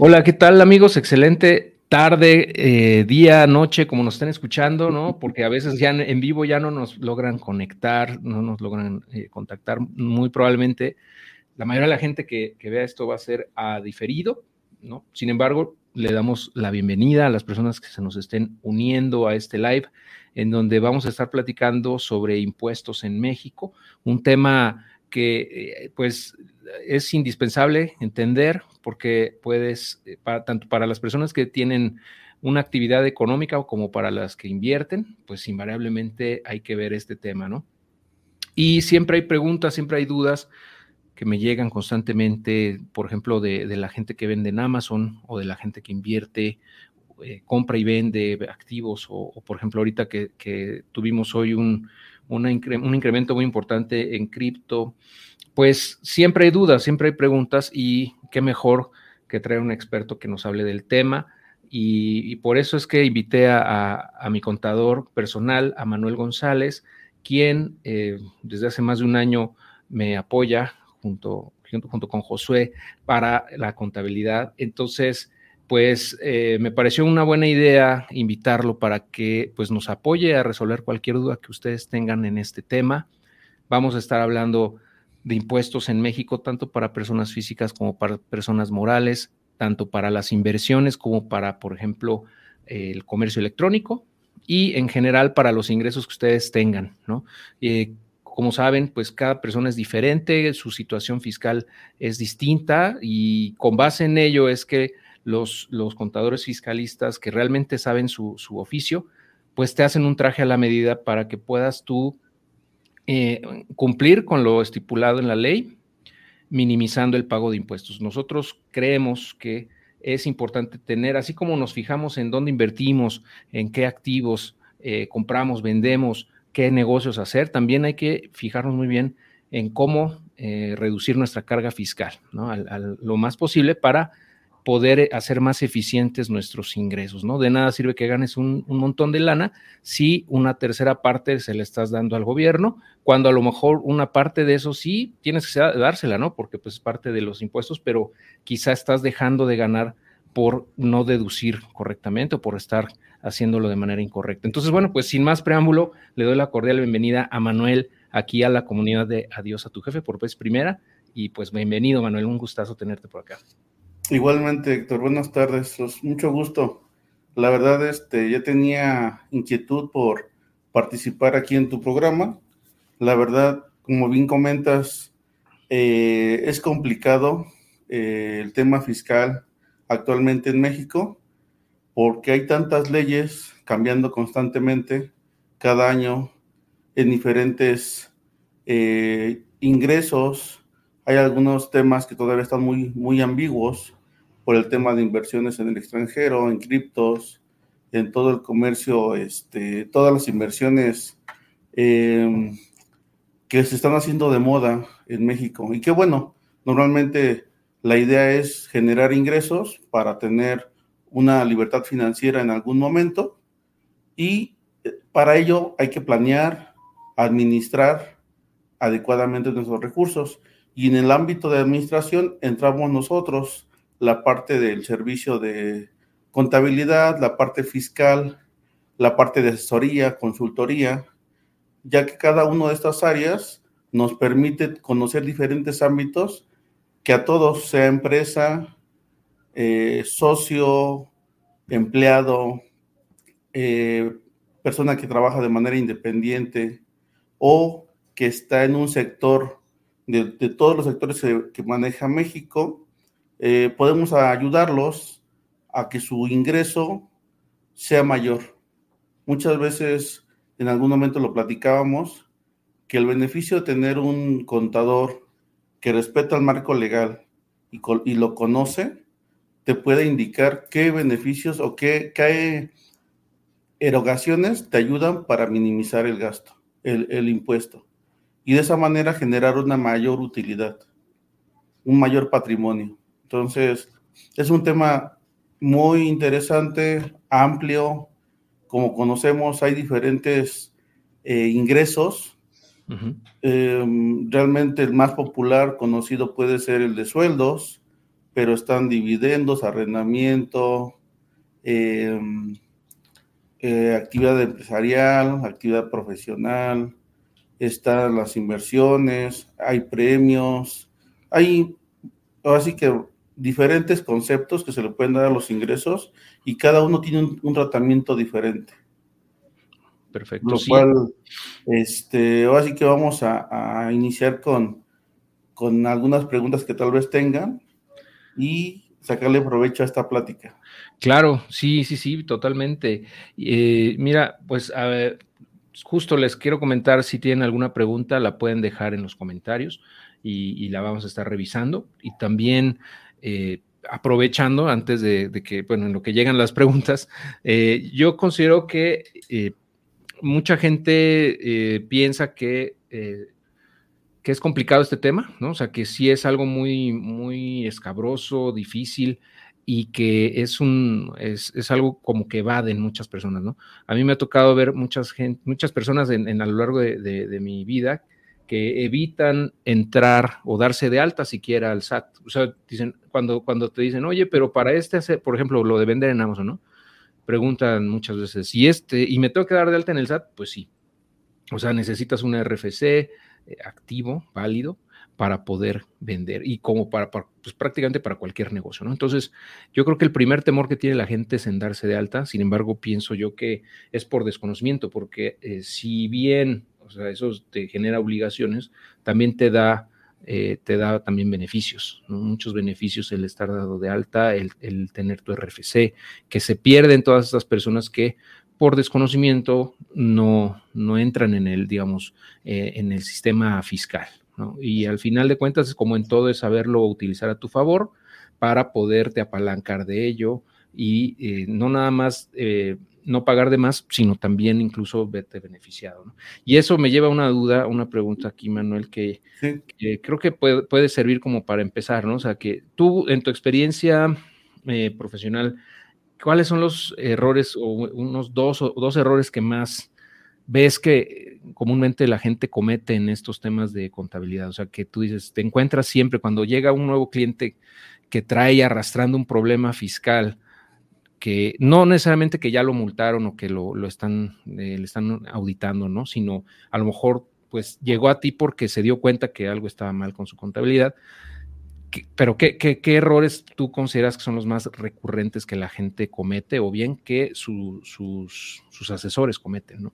Hola, ¿qué tal amigos? Excelente tarde, eh, día, noche, como nos estén escuchando, ¿no? Porque a veces ya en vivo ya no nos logran conectar, no nos logran eh, contactar. Muy probablemente la mayoría de la gente que, vea esto va a ser a diferido, ¿no? Sin embargo, le damos la bienvenida a las personas que se nos estén uniendo a este live, en donde vamos a estar platicando sobre impuestos en México, un tema que eh, pues es indispensable entender porque puedes, eh, tanto para las personas que tienen una actividad económica como para las que invierten, pues invariablemente hay que ver este tema, ¿no? Y siempre hay preguntas, siempre hay dudas que me llegan constantemente, por ejemplo, de, la gente que vende en Amazon o de la gente que invierte, eh, compra y vende activos, o, por ejemplo, ahorita que, tuvimos hoy un, un incremento muy importante en cripto, pues siempre hay dudas, siempre hay preguntas y qué mejor que traer un experto que nos hable del tema. Y, por eso es que invité a, mi contador personal, a Manuel González, quien eh, desde hace más de un año me apoya junto, junto, con Josué para la contabilidad. Entonces, pues eh, me pareció una buena idea invitarlo para que pues, nos apoye a resolver cualquier duda que ustedes tengan en este tema. Vamos a estar hablando de impuestos en México, tanto para personas físicas como para personas morales, tanto para las inversiones como para, por ejemplo, el comercio electrónico y en general para los ingresos que ustedes tengan, ¿no? Eh, como saben, pues cada persona es diferente, su situación fiscal es distinta y con base en ello es que los, los contadores fiscalistas que realmente saben su, su oficio, pues te hacen un traje a la medida para que puedas tú eh, cumplir con lo estipulado en la ley, minimizando el pago de impuestos. Nosotros creemos que es importante tener, así como nos fijamos en dónde invertimos, en qué activos eh, compramos, vendemos, qué negocios hacer, también hay que fijarnos muy bien en cómo eh, reducir nuestra carga fiscal, ¿no? lo más posible para poder eh, hacer más eficientes nuestros ingresos, ¿no? De nada sirve que ganes un, montón de lana si una tercera parte se le estás dando al gobierno, cuando a lo mejor una parte de eso sí tienes que dársela, ¿no? Porque pues es parte de los impuestos, pero quizá estás dejando de ganar por no deducir correctamente o por estar haciéndolo de manera incorrecta. Entonces, bueno, pues sin más preámbulo, le doy la cordial bienvenida a Manuel aquí a la comunidad de Adiós a tu jefe por vez primera. Y pues bienvenido, Manuel, un gustazo tenerte por acá. Igualmente, Héctor, buenas tardes, pues, mucho gusto. La verdad, este, ya tenía inquietud por participar aquí en tu programa. La verdad, como bien comentas, eh, es complicado eh, el tema fiscal actualmente en México porque hay tantas leyes cambiando constantemente cada año en diferentes eh, ingresos. Hay algunos temas que todavía están muy, muy ambiguos por el tema de inversiones en el extranjero, en criptos, en todo el comercio, este, todas las inversiones em, que se están haciendo de moda en México. Y qué bueno, normalmente la idea es generar ingresos para tener una libertad financiera en algún momento y eh, para ello hay que planear, administrar adecuadamente nuestros recursos. Y en el ámbito de administración entramos nosotros, la parte del servicio de contabilidad, la parte fiscal, la parte de asesoría, consultoría, ya que cada una de estas áreas nos permite conocer diferentes ámbitos que a todos, sea empresa, eh, socio, empleado, eh, persona que trabaja de manera independiente o que está en un sector de, todos los sectores que maneja México, eh, podemos ayudarlos a que su ingreso sea mayor. Muchas veces, en algún momento lo platicábamos, que el beneficio de tener un contador que respeta el marco legal y, lo conoce, te puede indicar qué beneficios o qué, qué erogaciones te ayudan para minimizar el gasto, el, el impuesto. Y de esa manera generar una mayor utilidad, un mayor patrimonio. Entonces, es un tema muy interesante, amplio. Como conocemos, hay diferentes eh, ingresos. Em, realmente el más popular conocido puede ser el de sueldos, pero están dividendos, arrendamiento, em, eh, actividad empresarial, actividad profesional, están las inversiones, hay premios, hay así que diferentes conceptos que se le pueden dar a los ingresos y cada uno tiene un, tratamiento diferente. Perfecto. Lo cual, este, ahora sí que vamos a, iniciar con, con algunas preguntas que tal vez tengan y sacarle provecho a esta plática. Claro, sí, sí, sí, totalmente. Eh, mira, pues a ver, justo les quiero comentar si tienen alguna pregunta, la pueden dejar en los comentarios y, la vamos a estar revisando. Y también eh, aprovechando, antes de, que, bueno, en lo que llegan las preguntas, eh, yo considero que eh, mucha gente piensa que, que es complicado este tema, ¿no? O sea, que sí es algo muy, muy escabroso, difícil y que es un es, es, algo como que evaden muchas personas, ¿no? A mí me ha tocado ver muchas gente, muchas personas en, a lo largo de, de, mi vida que evitan entrar o darse de alta siquiera al SAT. O sea, dicen, cuando, cuando te dicen, oye, pero para este, por ejemplo, lo de vender en Amazon, ¿no? Preguntan muchas veces, ¿y este, y me tengo que dar de alta en el SAT? Pues sí. O sea, necesitas un RFC eh, activo, válido, para poder vender y como para, pues prácticamente para cualquier negocio, ¿no? Entonces, yo creo que el primer temor que tiene la gente es en darse de alta, sin embargo, pienso yo que es por desconocimiento, porque eh, si bien, o sea, eso te genera obligaciones, también te da, eh, te da también beneficios, ¿no? muchos beneficios el estar dado de alta, el, tener tu RFC, que se pierden todas estas personas que por desconocimiento no, no entran en el, digamos, eh, en el sistema fiscal, y al final de cuentas, como en todo, es saberlo utilizar a tu favor para poderte apalancar de ello y eh, no nada más eh, no pagar de más, sino también incluso verte beneficiado. Y eso me lleva a una duda, una pregunta aquí, Manuel, que, creo que puede, servir como para empezar, ¿no? O sea, que tú, en tu experiencia eh, profesional, ¿cuáles son los errores o unos dos, o dos errores que más ves que comúnmente la gente comete en estos temas de contabilidad? O sea, que tú dices, te encuentras siempre cuando llega un nuevo cliente que trae arrastrando un problema fiscal, que no necesariamente que ya lo multaron o que lo, están, eh, le están auditando, ¿no? Sino a lo mejor pues llegó a ti porque se dio cuenta que algo estaba mal con su contabilidad. Pero ¿qué, qué, errores tú consideras que son los más recurrentes que la gente comete o bien que sus, sus asesores cometen, ¿no?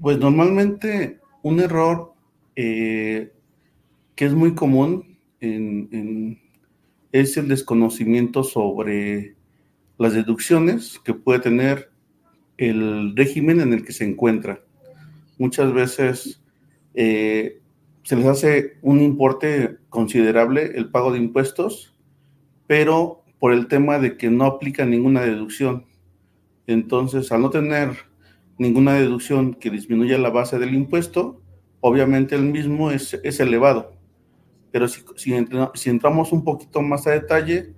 Pues normalmente un error eh, que es muy común es el desconocimiento sobre las deducciones que puede tener el régimen en el que se encuentra. Muchas veces eh, se les hace un importe considerable el pago de impuestos, pero por el tema de que no aplica ninguna deducción. Entonces, al no tener ninguna deducción que disminuya la base del impuesto, obviamente el mismo es, elevado. Pero si, si, entramos un poquito más a detalle,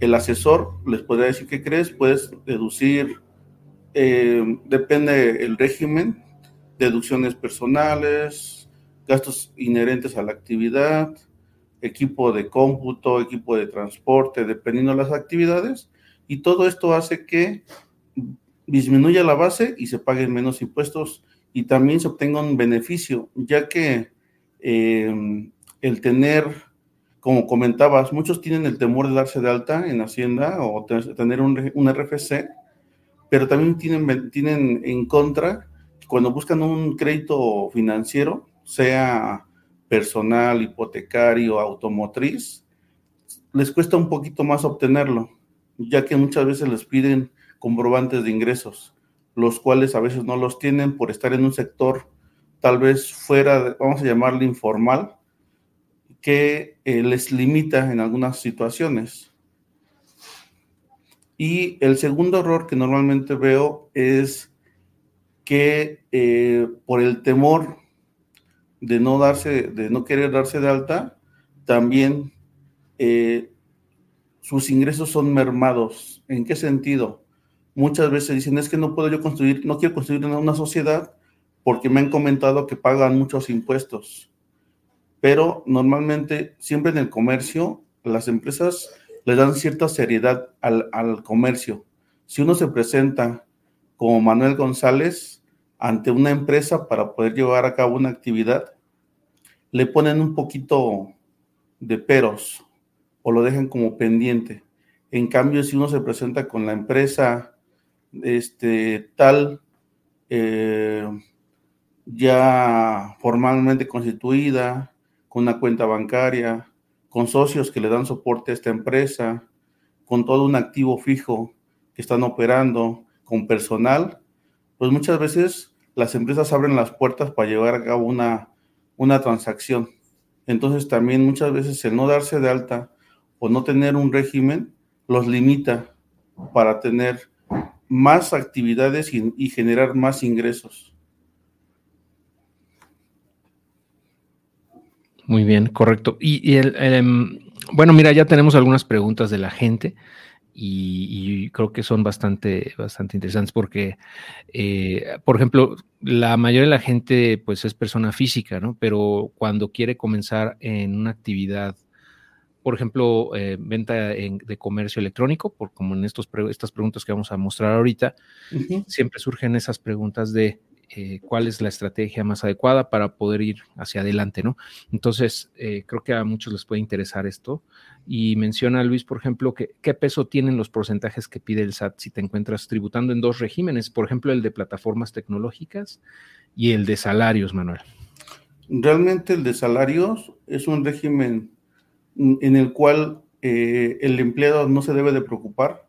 el asesor les podría decir qué crees, puedes deducir, eh, depende el régimen, deducciones personales, gastos inherentes a la actividad, equipo de cómputo, equipo de transporte, dependiendo de las actividades, y todo esto hace que disminuya la base y se paguen menos impuestos y también se obtenga un beneficio, ya que eh, el tener, como comentabas, muchos tienen el temor de darse de alta en Hacienda o tener un, RFC, pero también tienen, tienen en contra cuando buscan un crédito financiero, sea personal, hipotecario, automotriz, les cuesta un poquito más obtenerlo, ya que muchas veces les piden comprobantes de ingresos, los cuales a veces no los tienen por estar en un sector tal vez fuera, vamos a llamarle informal, que les limita en algunas situaciones. Y el segundo error que normalmente veo es que eh, por el temor de no darse, de no querer darse de alta, también eh, sus ingresos son mermados. ¿En qué sentido? muchas veces dicen, es que no puedo yo construir, no quiero construir una sociedad porque me han comentado que pagan muchos impuestos. Pero normalmente, siempre en el comercio, las empresas le dan cierta seriedad al, comercio. Si uno se presenta como Manuel González ante una empresa para poder llevar a cabo una actividad, le ponen un poquito de peros o lo dejan como pendiente. En cambio, si uno se presenta con la empresa este, tal, eh, ya formalmente constituida, una cuenta bancaria, con socios que le dan soporte a esta empresa, con todo un activo fijo que están operando, con personal, pues muchas veces las empresas abren las puertas para llevar a cabo una, una transacción. Entonces también muchas veces el no darse de alta o no tener un régimen los limita para tener más actividades y generar más ingresos. Muy bien, correcto. Y, el, em, bueno, mira, ya tenemos algunas preguntas de la gente y, creo que son bastante, bastante interesantes porque, eh, por ejemplo, la mayoría de la gente pues es persona física, ¿no? Pero cuando quiere comenzar en una actividad, por ejemplo, eh, venta de comercio electrónico, por, como en estos estas preguntas que vamos a mostrar ahorita, siempre surgen esas preguntas de eh, cuál es la estrategia más adecuada para poder ir hacia adelante, ¿no? Entonces, eh, creo que a muchos les puede interesar esto. Y menciona Luis, por ejemplo, que, qué peso tienen los porcentajes que pide el SAT si te encuentras tributando en dos regímenes, por ejemplo, el de plataformas tecnológicas y el de salarios, Manuel. Realmente el de salarios es un régimen en el cual eh, el empleado no se debe de preocupar,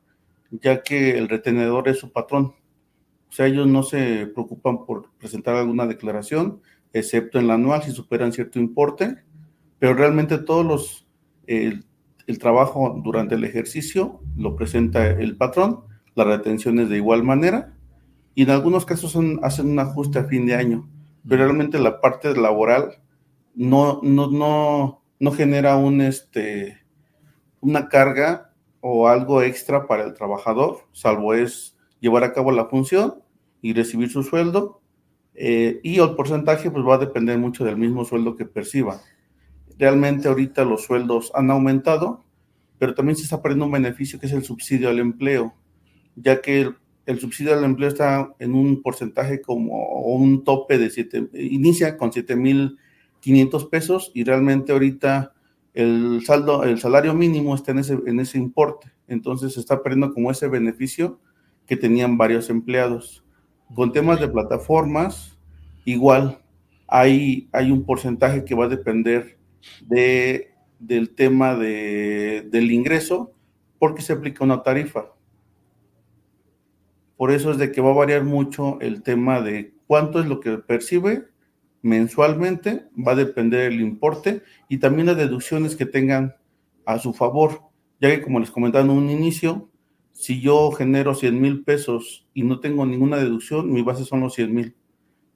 ya que el retenedor es su patrón. O sea, ellos no se preocupan por presentar alguna declaración, excepto en la anual si superan cierto importe, pero realmente todos los, el, trabajo durante el ejercicio lo presenta el patrón, las retenciones de igual manera, y en algunos casos hacen un ajuste a fin de año, pero realmente la parte laboral no, no, no, no genera un, este, una carga o algo extra para el trabajador, salvo es llevar a cabo la función y recibir su sueldo. Eh, y el porcentaje pues va a depender mucho del mismo sueldo que perciba. Realmente ahorita los sueldos han aumentado, pero también se está perdiendo un beneficio que es el subsidio al empleo, ya que el, subsidio al empleo está en un porcentaje como un tope de 7, inicia con 7.500 pesos y realmente ahorita el saldo, el salario mínimo está en ese, en ese importe. Entonces se está perdiendo como ese beneficio que tenían varios empleados. Con temas de plataformas, igual hay, hay un porcentaje que va a depender de, del tema de, del ingreso porque se aplica una tarifa. Por eso es de que va a variar mucho el tema de cuánto es lo que percibe mensualmente, va a depender el importe y también las deducciones que tengan a su favor, ya que como les comentaba en un inicio, si yo genero 100 mil pesos y no tengo ninguna deducción, mi base son los 100 mil.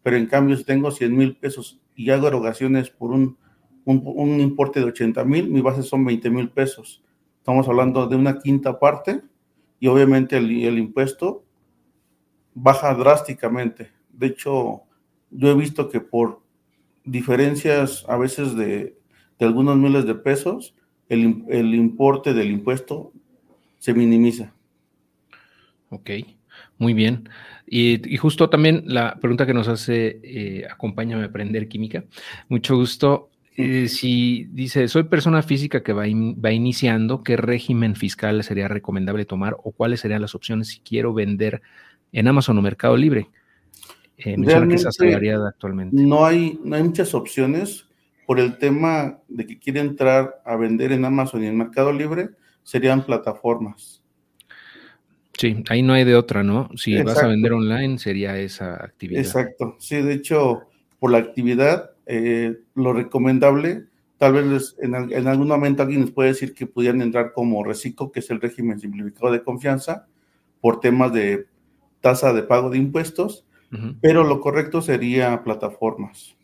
Pero en cambio, si tengo 100 mil pesos y hago erogaciones por un, importe de 80 mil, mi base son 20 mil pesos. Estamos hablando de una quinta parte y obviamente el, impuesto baja drásticamente. De hecho, yo he visto que por diferencias a veces de, algunos miles de pesos, el importe del impuesto se minimiza. Ok, muy bien. Y, justo también la pregunta que nos hace, eh, acompáñame a aprender química. Mucho gusto. Eh, si dice, soy persona física que va, va, iniciando, ¿qué régimen fiscal sería recomendable tomar o cuáles serían las opciones si quiero vender en Amazon o Mercado Libre? Eh, que actualmente. No hay, no hay muchas opciones por el tema de que quiere entrar a vender en Amazon y en Mercado Libre, serían plataformas. Sí, ahí no hay de otra, ¿no? Si vas a vender online sería esa actividad. Exacto, sí, de hecho, por la actividad, eh, lo recomendable, tal vez en, algún momento alguien les puede decir que pudieran entrar como reciclo, que es el régimen simplificado de confianza, por temas de tasa de pago de impuestos, pero lo correcto sería plataformas.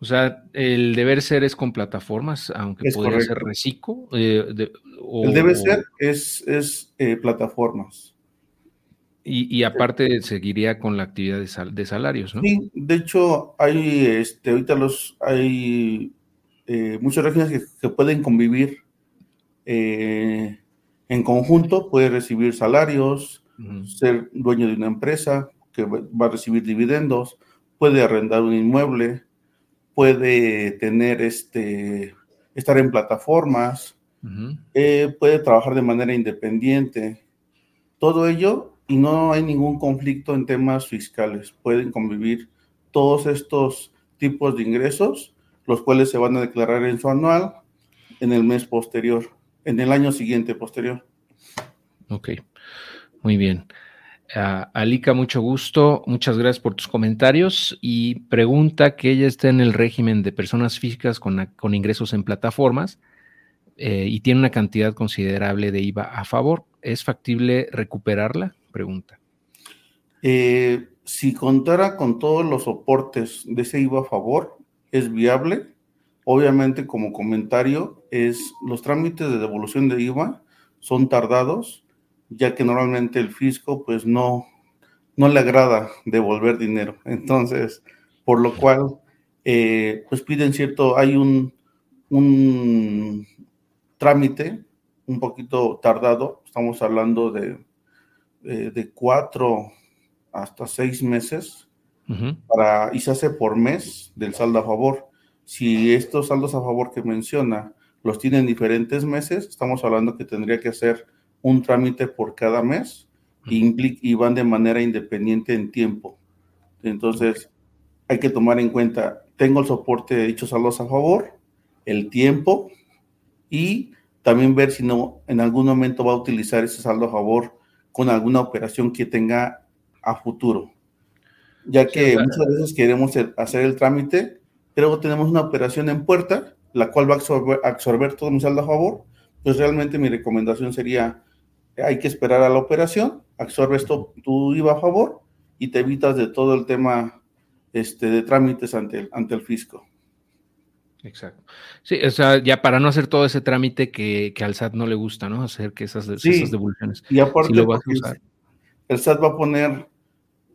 O sea, el deber ser es con plataformas, aunque podría ser reciclo. Eh, el debe ser es, es eh, plataformas. Y, aparte seguiría con la actividad de, salarios, ¿no? Sí, de hecho, hay, este, ahorita los, hay eh, muchos regímenes que, pueden convivir eh, en conjunto, puede recibir salarios, ser dueño de una empresa que va a recibir dividendos, puede arrendar un inmueble, puede tener este, estar en plataformas, eh, puede trabajar de manera independiente. Todo ello y no hay ningún conflicto en temas fiscales. Pueden convivir todos estos tipos de ingresos, los cuales se van a declarar en su anual en el mes posterior, en el año siguiente posterior. Ok, muy bien. Uh, Alika, mucho gusto. Muchas gracias por tus comentarios. Y pregunta que ella está en el régimen de personas físicas con, con ingresos en plataformas eh, y tiene una cantidad considerable de IVA a favor. ¿Es factible recuperarla? Pregunta. Eh, si contara con todos los soportes de ese IVA a favor, es viable. Obviamente, como comentario, es los trámites de devolución de IVA son tardados ya que normalmente el fisco pues no, no le agrada devolver dinero. Entonces, por lo cual, eh, pues piden cierto, hay un, un trámite un poquito tardado, estamos hablando de, eh, de cuatro hasta seis meses, para, y se hace por mes del saldo a favor. Si estos saldos a favor que menciona los tienen diferentes meses, estamos hablando que tendría que ser un trámite por cada mes y, van de manera independiente en tiempo. Entonces, hay que tomar en cuenta, tengo el soporte de dichos saldos a favor, el tiempo y también ver si no en algún momento va a utilizar ese saldo a favor con alguna operación que tenga a futuro. Ya que muchas veces queremos hacer el trámite, pero tenemos una operación en puerta, la cual va a absorber, absorber todo mi saldo a favor, pues realmente mi recomendación sería hay que esperar a la operación, absorbes tu, tu IVA a favor y te evitas de todo el tema este, de trámites ante el, ante el fisco. Exacto. Sí, o sea, ya para no hacer todo ese trámite que, al SAT no le gusta, ¿no? Hacer que esas, esas devoluciones. Y aparte, el SAT va a poner,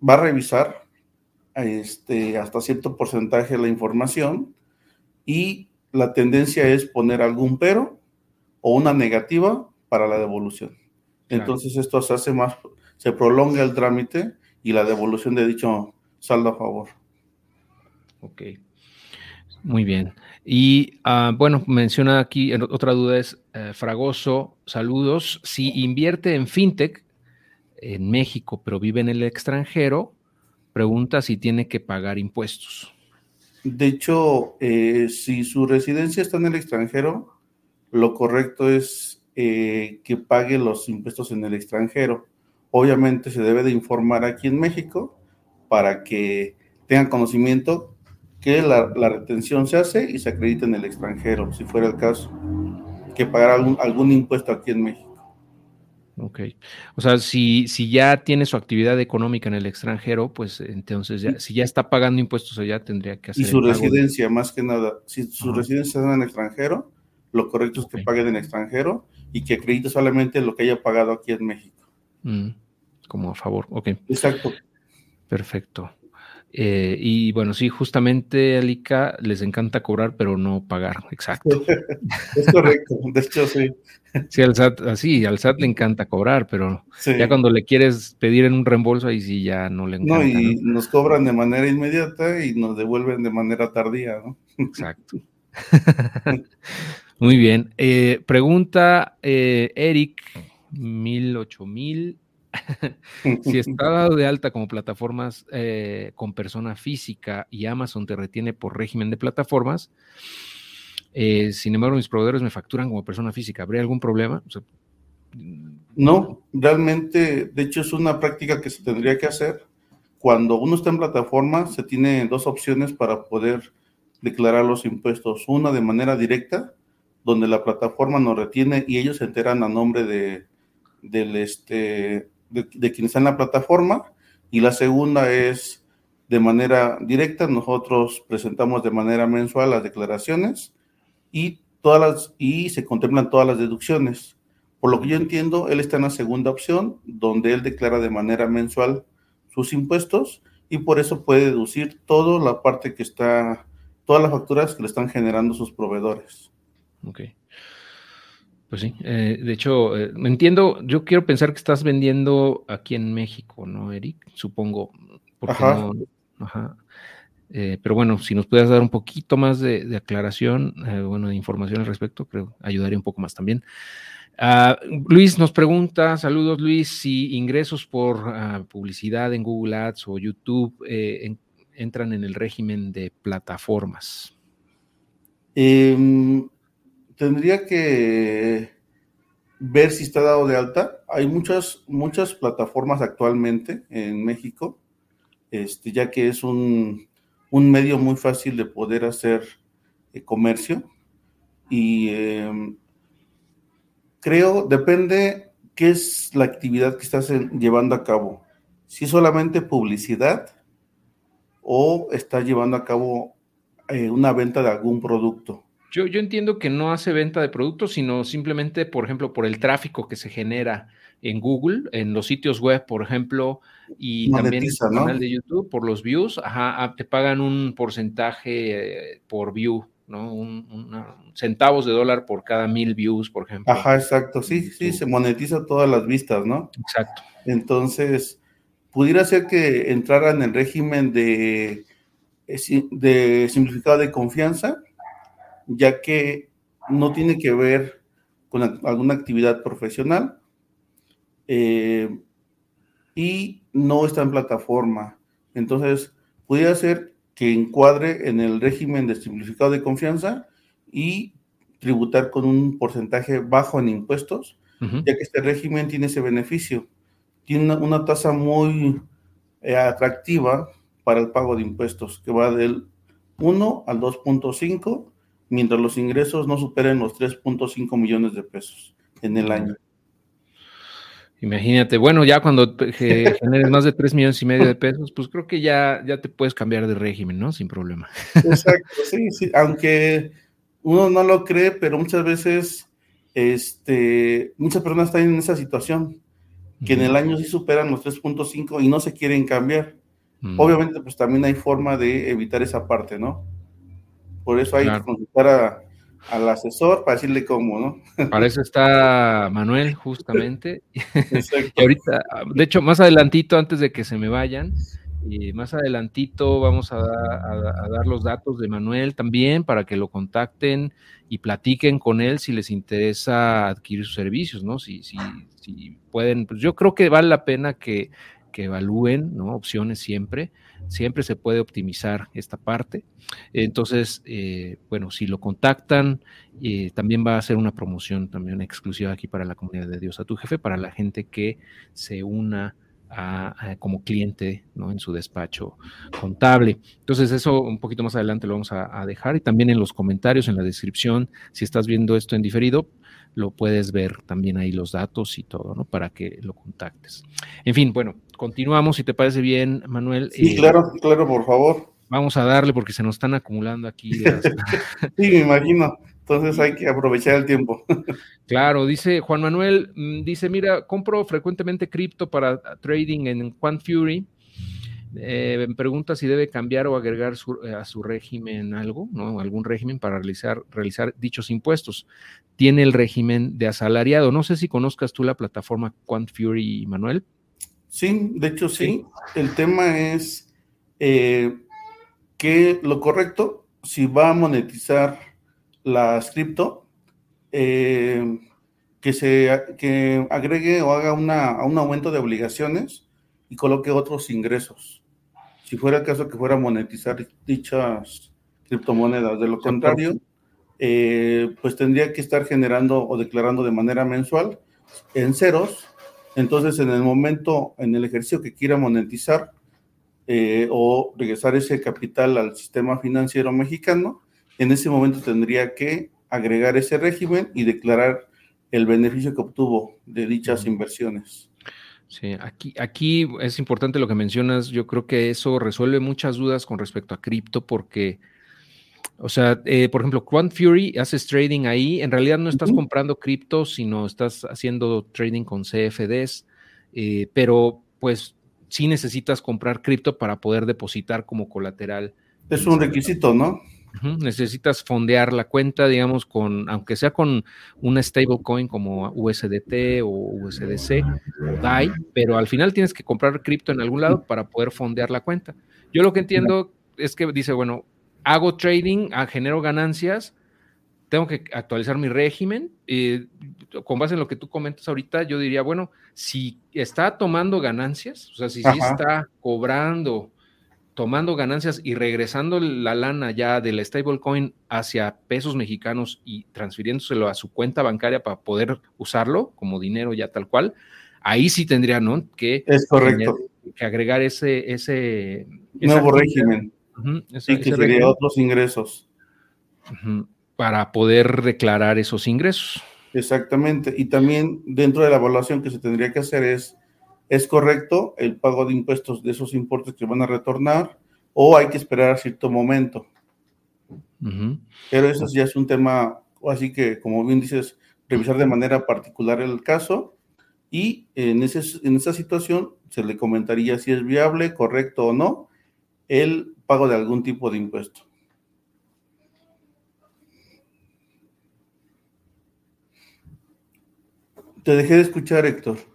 va a revisar este, hasta cierto porcentaje la información y la tendencia es poner algún pero o una negativa para la devolución. Entonces esto se hace más, se prolonga el trámite y la devolución de dicho saldo a favor. Ok. Muy bien. Y ah, bueno, menciona aquí, otra duda es, eh, Fragoso, saludos. Si invierte en fintech en México, pero vive en el extranjero, pregunta si tiene que pagar impuestos. De hecho, eh, si su residencia está en el extranjero, lo correcto es eh, que pague los impuestos en el extranjero. Obviamente se debe de informar aquí en México para que tengan conocimiento que la, retención se hace y se acredita en el extranjero, si fuera el caso, que pagar algún, algún impuesto aquí en México. Ok. O sea, si, si ya tiene su actividad económica en el extranjero, pues entonces ya, si ya está pagando impuestos allá, tendría que hacer. Y su residencia, más que nada, si su residencia está en el extranjero, lo correcto es que paguen en extranjero y que acredite solamente lo que haya pagado aquí en México. Mm, como a favor, ok. Exacto. Perfecto. Eh, y bueno, sí, justamente, Alica, les encanta cobrar, pero no pagar. Exacto. es correcto, de hecho, sí. Sí, al SAT, así, al SAT le encanta cobrar, pero ya cuando le quieres pedir en un reembolso, ahí sí ya no le encanta. No, y nos cobran de manera inmediata y nos devuelven de manera tardía, ¿no? Exacto. Muy bien. Eh, pregunta eh, Eric, mil ocho mil. si está dado de alta como plataformas eh, con persona física y Amazon te retiene por régimen de plataformas, sin embargo mis proveedores me facturan como persona física, ¿habría algún problema? no, realmente, de hecho es una práctica que se tendría que hacer. Cuando uno está en plataforma, se tiene dos opciones para poder declarar los impuestos. Una de manera directa, donde la plataforma nos retiene y ellos se enteran a nombre de, del este, de, quien está en la plataforma. Y la segunda es de manera directa, nosotros presentamos de manera mensual las declaraciones y, todas y se contemplan todas las deducciones. Por lo que yo entiendo, él está en la segunda opción, donde él declara de manera mensual sus impuestos y por eso puede deducir toda la parte que está, todas las facturas que le están generando sus proveedores. Ok. Pues sí, eh, de hecho, eh, entiendo, yo quiero pensar que estás vendiendo aquí en México, ¿no, Eric? Supongo. Porque ajá. ajá. Eh, pero bueno, si nos puedes dar un poquito más de, aclaración, bueno, de información al respecto, creo ayudaría un poco más también. Ah, Luis nos pregunta, saludos Luis, si ingresos por ah, publicidad en Google Ads o YouTube entran en el régimen de plataformas. Eh, tendría que ver si está dado de alta. Hay muchas, muchas plataformas actualmente en México, este, ya que es un, medio muy fácil de poder hacer eh, comercio. Y em, creo, depende qué es la actividad que estás llevando a cabo. Si es solamente publicidad o estás llevando a cabo eh, una venta de algún producto. Yo, entiendo que no hace venta de productos, sino simplemente, por ejemplo, por el tráfico que se genera en Google, en los sitios web, por ejemplo, y también en el canal de YouTube, por los views, ajá, te pagan un porcentaje eh, por view, ¿no? Un, centavos de dólar por cada mil views, por ejemplo. Ajá, exacto, sí, sí, se monetiza todas las vistas, ¿no? Exacto. Entonces, pudiera ser que entrara en el régimen de, eh, de simplificado de confianza, ya que no tiene que ver con alguna actividad profesional eh, y no está en plataforma. Entonces, pudiera ser que encuadre en el régimen de simplificado de confianza y tributar con un porcentaje bajo en impuestos, ya que este régimen tiene ese beneficio. Tiene una, tasa muy eh, atractiva para el pago de impuestos, que va del 1 al 2.5 mientras los ingresos no superen los 3.5 millones de pesos en el año. Imagínate, bueno, ya cuando generes más de 3 millones y medio de pesos, pues creo que ya, ya te puedes cambiar de régimen, ¿no? Sin problema. Exacto, sí, sí, aunque uno no lo cree, pero muchas veces, este, muchas personas están en esa situación, que en el año sí superan los 3.5 y no se quieren cambiar. Mm. Obviamente, pues también hay forma de evitar esa parte, ¿no? Por eso hay que consultar al asesor para decirle cómo, ¿no? Para eso está Manuel, justamente. y ahorita, de hecho, más adelantito, antes de que se me vayan, y más adelantito vamos a, dar los datos de Manuel también para que lo contacten y platiquen con él si les interesa adquirir sus servicios, ¿no? Si, si, si pueden, pues yo creo que vale la pena que, que evalúen, ¿no? Opciones siempre siempre se puede optimizar esta parte. Entonces, eh, bueno, si lo contactan, eh, también va a ser una promoción también exclusiva aquí para la comunidad de Dios a tu jefe, para la gente que se una como cliente ¿no? en su despacho contable. Entonces, eso un poquito más adelante lo vamos a, dejar y también en los comentarios, en la descripción, si estás viendo esto en diferido, lo puedes ver también ahí los datos y todo, ¿no? Para que lo contactes. En fin, bueno, continuamos, si te parece bien, Manuel. Sí, eh, claro, claro, por favor. Vamos a darle porque se nos están acumulando aquí. sí, me imagino. Entonces hay que aprovechar el tiempo. claro, dice Juan Manuel, mm, dice, mira, compro frecuentemente cripto para trading en Quant Fury eh, pregunta si debe cambiar o agregar eh, a su régimen algo, ¿no? Algún régimen para realizar, realizar dichos impuestos. Tiene el régimen de asalariado. No sé si conozcas tú la plataforma Quant Fury, Manuel. Sí, de hecho sí. El tema es eh, que lo correcto, si va a monetizar la cripto, eh, que se que agregue o haga una, un aumento de obligaciones y coloque otros ingresos si fuera el caso que fuera a monetizar dichas criptomonedas. De lo contrario, eh, pues tendría que estar generando o declarando de manera mensual en ceros. Entonces, en el momento, en el ejercicio que quiera monetizar eh, o regresar ese capital al sistema financiero mexicano, en ese momento tendría que agregar ese régimen y declarar el beneficio que obtuvo de dichas inversiones. Sí, aquí, aquí es importante lo que mencionas. Yo creo que eso resuelve muchas dudas con respecto a cripto porque, o sea, eh, por ejemplo, Quant Fury, haces trading ahí, en realidad no estás comprando cripto, sino estás haciendo trading con CFDs, eh, pero pues sí necesitas comprar cripto para poder depositar como colateral. Es un requisito, ¿no? Necesitas fondear la cuenta, digamos, con, aunque sea con una stablecoin como USDT o USDC o DAI, pero al final tienes que comprar cripto en algún lado para poder fondear la cuenta. Yo lo que entiendo es que dice, bueno, hago trading, ah, genero ganancias, tengo que actualizar mi régimen. con base en lo que tú comentas ahorita, yo diría, bueno, si está tomando ganancias, o sea, si sí está cobrando tomando ganancias y regresando la lana ya del stablecoin hacia pesos mexicanos y transfiriéndoselo a su cuenta bancaria para poder usarlo como dinero ya tal cual, ahí sí tendría, ¿no? Que, es correcto. que agregar ese, ese nuevo régimen. y que sería otros ingresos. para poder declarar esos ingresos. Exactamente. Y también dentro de la evaluación que se tendría que hacer es ¿Es correcto el pago de impuestos de esos importes que van a retornar o hay que esperar a cierto momento? Pero eso ya es un tema, así que como bien dices, revisar de manera particular el caso y en, ese, en esa situación se le comentaría si es viable, correcto o no el pago de algún tipo de impuesto. Te dejé de escuchar, Héctor.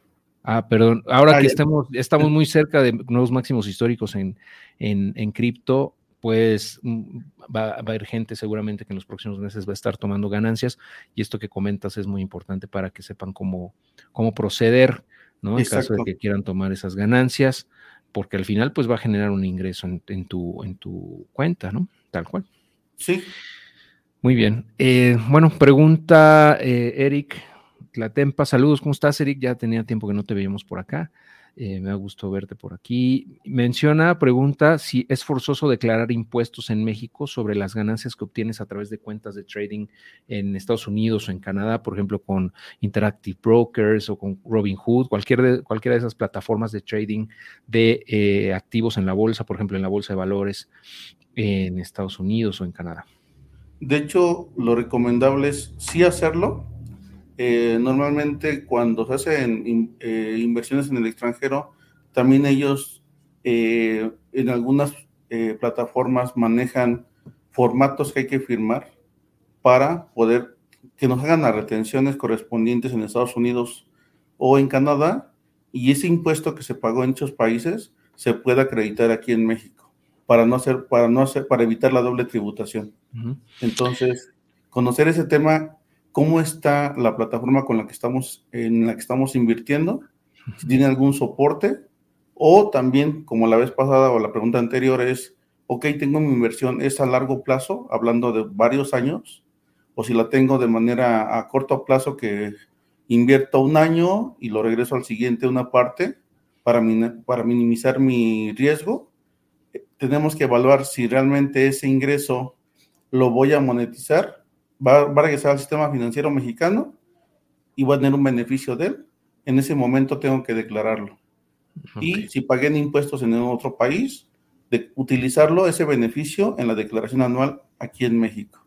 Ah, perdón. Ahora ah, que estamos, estamos muy cerca de nuevos máximos históricos en, en, cripto, pues mm, va, a haber gente seguramente que en los próximos meses va a estar tomando ganancias y esto que comentas es muy importante para que sepan cómo, cómo proceder, ¿no? En caso de que quieran tomar esas ganancias, porque al final pues va a generar un ingreso en, tu, en tu cuenta, ¿no? Tal cual. Sí. Muy bien. Eh, bueno, pregunta eh, Eric Tlatempa, saludos, ¿cómo estás, Eric? Ya tenía tiempo que no te veíamos por acá. Eh, me ha gustado verte por aquí. Menciona, pregunta si es forzoso declarar impuestos en México sobre las ganancias que obtienes a través de cuentas de trading en Estados Unidos o en Canadá, por ejemplo, con Interactive Brokers o con Robinhood, cualquier de, cualquiera de esas plataformas de trading de eh, activos en la bolsa, por ejemplo, en la bolsa de valores en Estados Unidos o en Canadá. De hecho, lo recomendable es sí hacerlo, eh, normalmente cuando se hacen eh, inversiones en el extranjero, también ellos eh, en algunas plataformas manejan formatos que hay que firmar para poder que nos hagan las retenciones correspondientes en Estados Unidos o en Canadá y ese impuesto que se pagó en esos países se pueda acreditar aquí en México para no hacer para no hacer para evitar la doble tributación. Entonces, conocer ese tema cómo está la plataforma con la que estamos, en la que estamos invirtiendo, si tiene algún soporte, o también, como la vez pasada o la pregunta anterior es, ok, tengo mi inversión, ¿es a largo plazo, hablando de varios años? O si la tengo de manera a corto plazo, que invierto un año y lo regreso al siguiente una parte para, para minimizar mi riesgo. Tenemos que evaluar si realmente ese ingreso lo voy a monetizar va, a regresar al sistema financiero mexicano y va a tener un beneficio de él, en ese momento tengo que declararlo. Y si pagué en impuestos en otro país, de utilizarlo, ese beneficio, en la declaración anual aquí en México.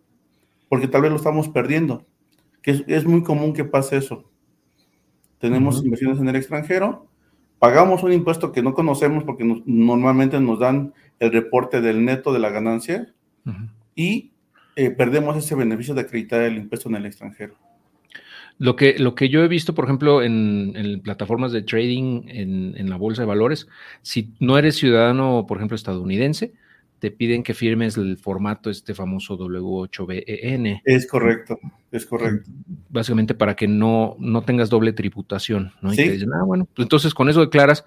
Porque tal vez lo estamos perdiendo, que es, muy común que pase eso. Tenemos inversiones en el extranjero, pagamos un impuesto que no conocemos porque normalmente nos dan el reporte del neto de la ganancia y eh, perdemos ese beneficio de acreditar el impuesto en el extranjero. Lo que, lo que yo he visto, por ejemplo, en, plataformas de trading en, la bolsa de valores, si no eres ciudadano, por ejemplo, estadounidense, te piden que firmes el formato este famoso W8BEN. Es correcto, es correcto. Básicamente para que no, no tengas doble tributación, ¿no? Y te dicen, ah, bueno, pues entonces con eso declaras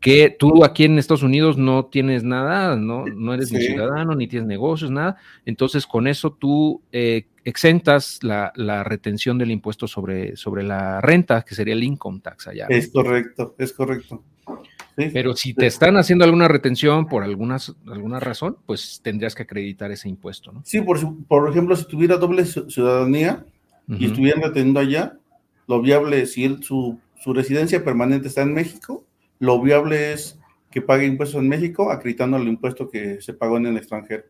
que tú aquí en Estados Unidos no tienes nada, no, no eres ni ciudadano, ni tienes negocios, nada. Entonces, con eso tú eh, exentas la, retención del impuesto sobre, sobre la renta, que sería el income tax allá. Es correcto, es correcto. Pero si te están haciendo alguna retención por algunas, alguna razón, pues tendrías que acreditar ese impuesto, ¿no? Sí, por, por ejemplo, si tuviera doble ciudadanía y estuvieran reteniendo allá, lo viable, si él, su, su residencia permanente está en México, lo viable es que pague impuestos en México acreditando el impuesto que se pagó en el extranjero.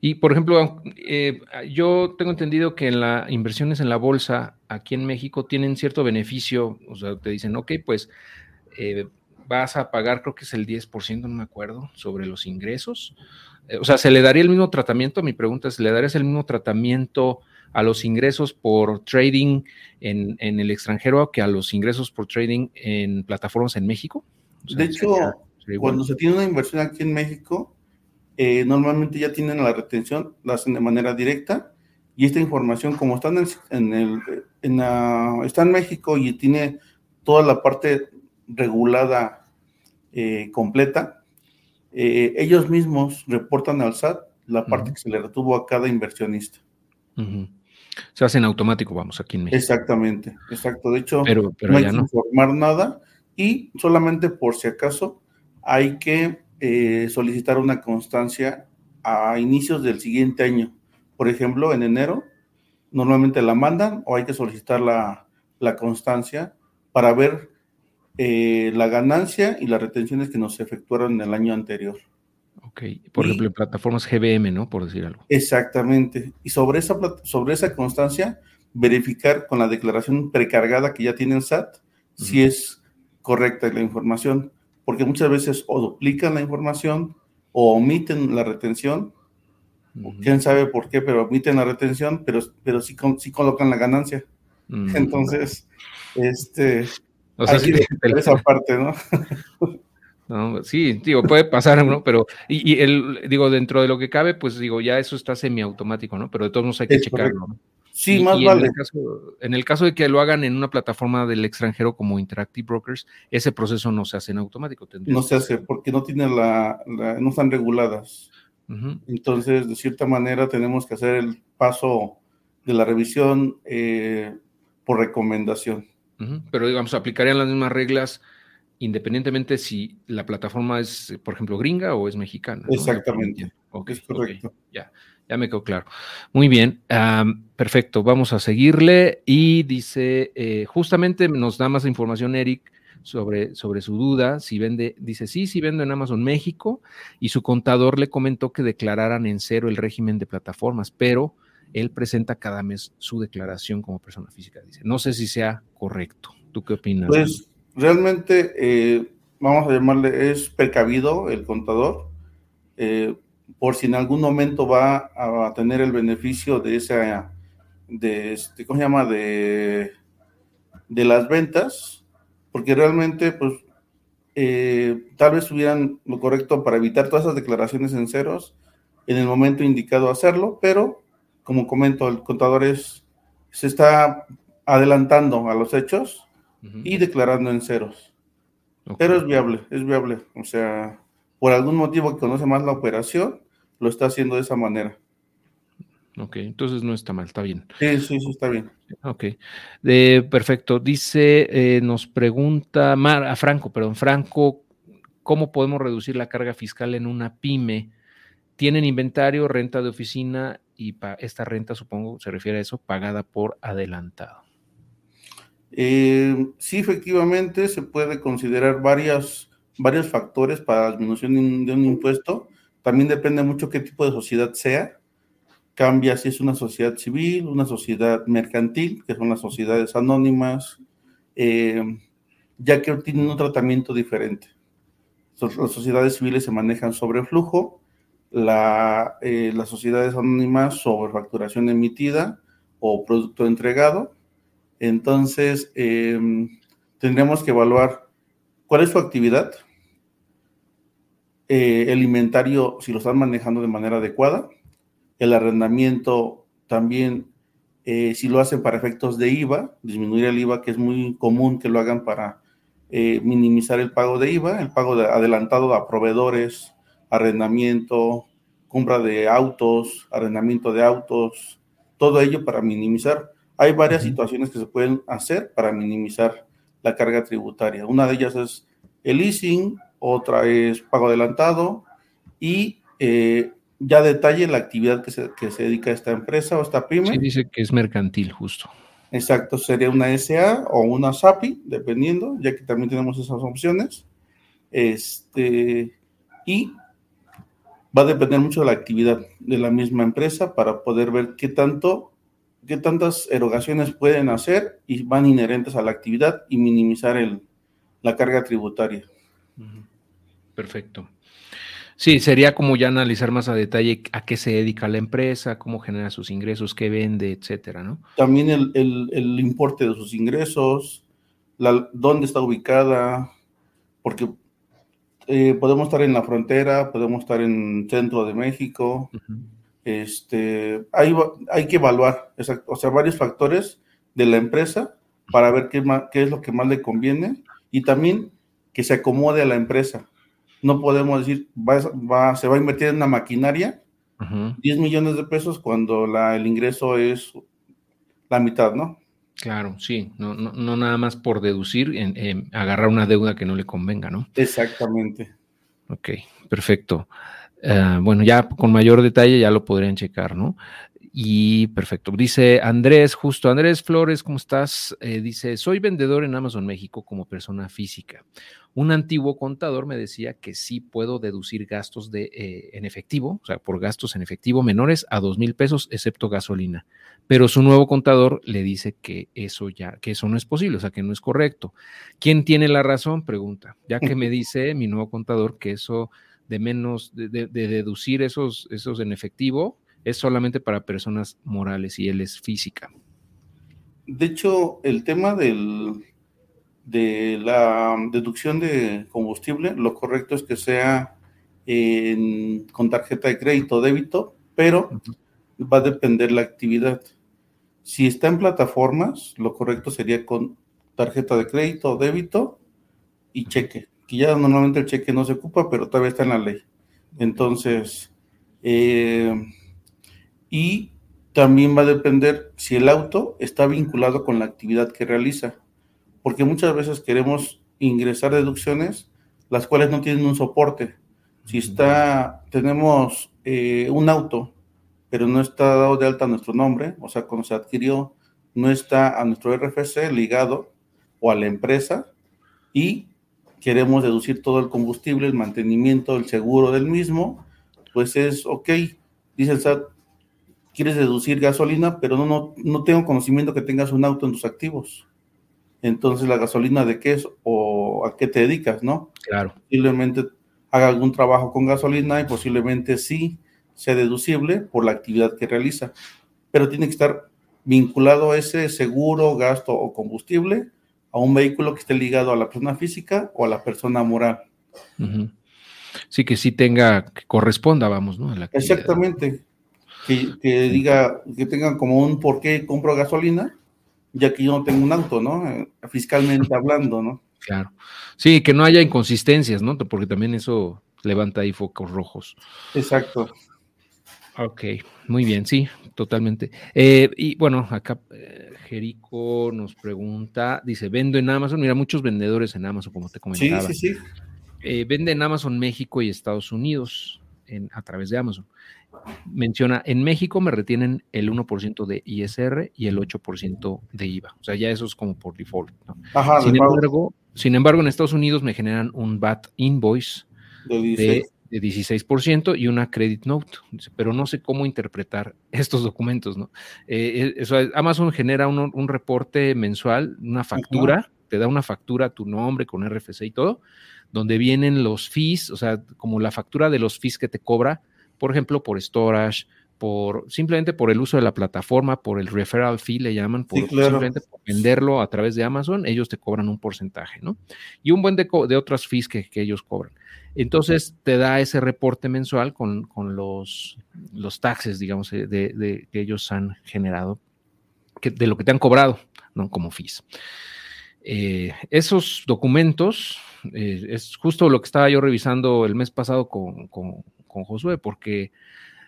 Y por ejemplo, eh, yo tengo entendido que las inversiones en la bolsa aquí en México tienen cierto beneficio, o sea, te dicen, ok, pues eh, vas a pagar, creo que es el 10%, no me acuerdo, sobre los ingresos eh, o sea, ¿se le daría el mismo tratamiento? Mi pregunta es, ¿le darías el mismo tratamiento a los ingresos por trading en, el extranjero que a los ingresos por trading en plataformas en México? de hecho, cuando se tiene una inversión aquí en México, eh, normalmente ya tienen la retención, la hacen de manera directa y esta información, como está en, el, está en México y tiene toda la parte regulada eh, completa, eh, ellos mismos reportan al SAT la parte que se le retuvo a cada inversionista. Se hace en automático, vamos, aquí en México. Exactamente, exacto. De hecho, no hay que informar nada y solamente por si acaso hay que eh, solicitar una constancia a inicios del siguiente año. Por ejemplo, en enero, normalmente la mandan o hay que solicitar la, constancia para ver eh, la ganancia y las retenciones que nos efectuaron en el año anterior. Ok, por ejemplo, en plataformas GBM, ¿no? Por decir algo. Exactamente. Y sobre esa, sobre esa constancia, verificar con la declaración precargada que ya tiene el SAT si es correcta la información, porque muchas veces o duplican la información o omiten la retención, quién sabe por qué, pero omiten la retención, pero, pero sí, sí colocan la ganancia. Entonces, este... O sea, sí, esa parte, ¿no? Sí, digo, puede pasar, ¿no? Pero, y, el, digo, dentro de lo que cabe, pues digo, ya eso está semiautomático, ¿no? Pero de todos modos hay que checarlo, ¿no? Sí, más vale. En el, caso, de que lo hagan en una plataforma del extranjero como Interactive Brokers, ese proceso no se hace en automático. No se hace porque no tiene la, no están reguladas. Entonces, de cierta manera, tenemos que hacer el paso de la revisión eh, por recomendación. Pero digamos, aplicarían las mismas reglas independientemente si la plataforma es, por ejemplo, gringa o es mexicana. Exactamente. es correcto. ya, ya me quedó claro. Muy bien, perfecto. Vamos a seguirle y dice, eh, justamente nos da más información Eric sobre, sobre su duda, si vende, dice, sí, sí vendo en Amazon México y su contador le comentó que declararan en cero el régimen de plataformas, pero él presenta cada mes su declaración como persona física. Dice, no sé si sea correcto. ¿Tú qué opinas? Pues realmente, eh, vamos a llamarle, es precavido el contador, eh, por si en algún momento va a tener el beneficio de esa, de este, ¿cómo se llama? De, de las ventas, porque realmente, pues, eh, tal vez hubieran lo correcto para evitar todas esas declaraciones en ceros en el momento indicado hacerlo, pero como comento, el contador es, se está adelantando a los hechos y declarando en ceros. Pero es viable, es viable. O sea, por algún motivo que conoce más la operación, lo está haciendo de esa manera. Ok, entonces no está mal, está bien. Sí, sí, sí, está bien. Ok, perfecto. Dice, eh, nos pregunta Mar, a Franco, perdón, Franco, ¿cómo podemos reducir la carga fiscal en una pyme? Tienen inventario, renta de oficina y esta renta, supongo, se refiere a eso, pagada por adelantado. Eh, sí, efectivamente, se puede considerar varios factores para la disminución de un impuesto. También depende mucho qué tipo de sociedad sea. Cambia si es una sociedad civil, una sociedad mercantil, que son las sociedades anónimas, eh, ya que tienen un tratamiento diferente. Las sociedades civiles se manejan sobre flujo, eh, las sociedades anónimas sobre facturación emitida o producto entregado, entonces, em, tendremos que evaluar cuál es su actividad, eh, el inventario, si lo están manejando de manera adecuada, el arrendamiento también, eh, si lo hacen para efectos de IVA, disminuir el IVA, que es muy común que lo hagan para eh, minimizar el pago de IVA, el pago de adelantado a proveedores, arrendamiento, compra de autos, arrendamiento de autos, todo ello para minimizar hay varias situaciones que se pueden hacer para minimizar la carga tributaria. Una de ellas es el leasing, otra es pago adelantado y eh, ya detalle la actividad que se, que se dedica a esta empresa o esta pyme. Sí, dice que es mercantil, justo. Exacto, sería una SA o una SAPI, dependiendo, ya que también tenemos esas opciones. Este, y va a depender mucho de la actividad de la misma empresa para poder ver qué tanto qué tantas erogaciones pueden hacer y van inherentes a la actividad y minimizar el, la carga tributaria. Perfecto. Sí, sería como ya analizar más a detalle a qué se dedica la empresa, cómo genera sus ingresos, qué vende, etcétera, ¿no? También el, importe de sus ingresos, la, dónde está ubicada, porque eh, podemos estar en la frontera, podemos estar en centro de México. Este, hay, hay que evaluar, o sea, varios factores de la empresa para ver qué, qué es lo que más le conviene y también que se acomode a la empresa. No podemos decir, va, se va a invertir en una maquinaria, 10 millones de pesos cuando la, el ingreso es la mitad, ¿no? Claro, sí, no, no, no nada más por deducir, en, agarrar una deuda que no le convenga, ¿no? Exactamente. Ok, perfecto. Eh, bueno, ya con mayor detalle ya lo podrían checar, ¿no? Y perfecto. Dice Andrés, justo Andrés Flores, ¿cómo estás? Eh, dice, soy vendedor en Amazon México como persona física. Un antiguo contador me decía que sí puedo deducir gastos de, eh, en efectivo, o sea, por gastos en efectivo menores a dos mil pesos, excepto gasolina. Pero su nuevo contador le dice que eso ya, que eso no es posible, o sea, que no es correcto. ¿Quién tiene la razón? Pregunta. Ya que me dice mi nuevo contador que eso de menos, de, de deducir esos, esos en efectivo, es solamente para personas morales y él es física. De hecho, el tema del, de la deducción de combustible, lo correcto es que sea con tarjeta de crédito o débito, pero va a depender la actividad. Si está en plataformas, lo correcto sería con tarjeta de crédito o débito y cheque, que ya normalmente el cheque no se ocupa, pero todavía está en la ley. Entonces, eh, y también va a depender si el auto está vinculado con la actividad que realiza, porque muchas veces queremos ingresar deducciones las cuales no tienen un soporte. Si está, tenemos eh, un auto, pero no está dado de alta nuestro nombre, o sea, cuando se adquirió, no está a nuestro RFC ligado o a la empresa y queremos deducir todo el combustible, el mantenimiento, el seguro del mismo, pues es ok. Dice el SAT, quieres deducir gasolina, pero no, no, no tengo conocimiento que tengas un auto en tus activos. Entonces, ¿la gasolina de qué es o a qué te dedicas, no? Claro. Posiblemente haga algún trabajo con gasolina y posiblemente sí sea deducible por la actividad que realiza, pero tiene que estar vinculado ese seguro, gasto o combustible a un vehículo que esté ligado a la persona física o a la persona moral. Sí, que sí tenga, que corresponda, vamos, ¿no? Exactamente que, diga, que tengan como un por qué compro gasolina, ya que yo no tengo un auto, ¿no? Eh, fiscalmente hablando, ¿no? Claro. Sí, que no haya inconsistencias, ¿no? Porque también eso levanta ahí focos rojos. Exacto. Ok, muy bien, sí, totalmente. Eh, y bueno, acá eh, Jerico nos pregunta, dice, vendo en Amazon, mira, muchos vendedores en Amazon, como te comentaba. Sí, sí, sí. vende en Amazon México y Estados Unidos en, a través de Amazon menciona, en México me retienen el 1% de ISR y el 8% de IVA. O sea, ya eso es como por default. sin, embargo, sin embargo, en Estados Unidos me generan un VAT invoice de, 16%. y una credit note, pero no sé cómo interpretar estos documentos, ¿no? Eh, eh, Amazon genera un, reporte mensual, una factura, te da una factura, tu nombre con RFC y todo, donde vienen los fees, o sea, como la factura de los fees que te cobra por ejemplo, por storage, por simplemente por el uso de la plataforma, por el referral fee le llaman, por simplemente por venderlo a través de Amazon, ellos te cobran un porcentaje, ¿no? Y un buen de, de otras fees que, ellos cobran. Entonces te da ese reporte mensual con, los, los taxes, digamos, eh, de, que ellos han generado, que, de lo que te han cobrado, ¿no? Como fees. Eh, esos documentos, eh, es justo lo que estaba yo revisando el mes pasado con, con Josué, porque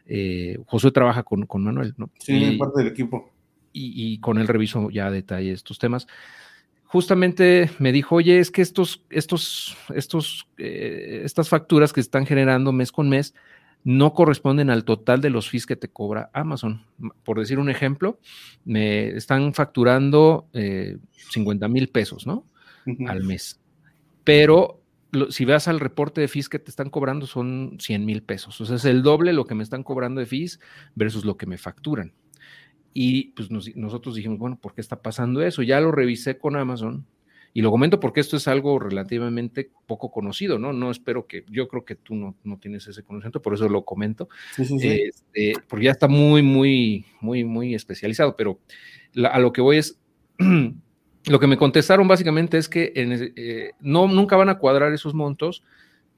eh, Josué trabaja con, Manuel, ¿no? Sí, parte del equipo. Y, con él reviso ya a detalle estos temas. Justamente me dijo, oye, es que estos, estos, estos, eh, estas facturas que están generando mes con mes no corresponden al total de los fees que te cobra Amazon. Por decir un ejemplo, me están facturando 50 eh, mil pesos, ¿no? Al mes. Pero si vas al reporte de fees que te están cobrando son 100 mil pesos. O sea, es el doble lo que me están cobrando de fees versus lo que me facturan. Y pues nosotros dijimos, bueno, ¿por qué está pasando eso? Ya lo revisé con Amazon Y lo comento porque esto es algo relativamente poco conocido, ¿no? No espero que, yo creo que tú no, no tienes ese conocimiento, por eso lo comento, este, porque ya está muy, muy, muy, muy especializado, pero a lo que voy es, lo que me contestaron básicamente es que eh, no, nunca van a cuadrar esos montos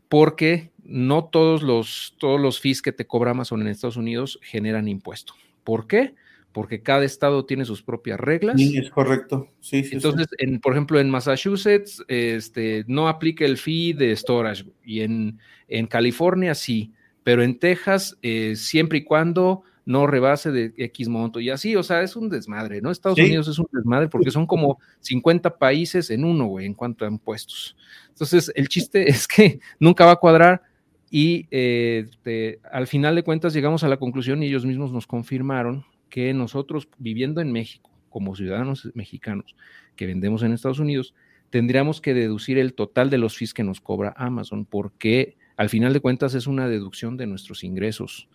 porque no todos los, todos los fees que te cobra Amazon en Estados Unidos generan impuesto. ¿Por qué? Porque cada estado tiene sus propias reglas. Sí, es correcto. Sí, sí, Entonces, En, por ejemplo, en Massachusetts este, no aplica el fee de storage y en, en California sí, pero en Texas eh, siempre y cuando no rebase de X monto y así, o sea, es un desmadre, ¿no? Estados Unidos es un desmadre porque son como 50 países en uno, güey, en cuanto a impuestos. Entonces, el chiste es que nunca va a cuadrar y eh, al final de cuentas llegamos a la conclusión y ellos mismos nos confirmaron que nosotros viviendo en México, como ciudadanos mexicanos que vendemos en Estados Unidos, tendríamos que deducir el total de los fees que nos cobra Amazon porque al final de cuentas es una deducción de nuestros ingresos.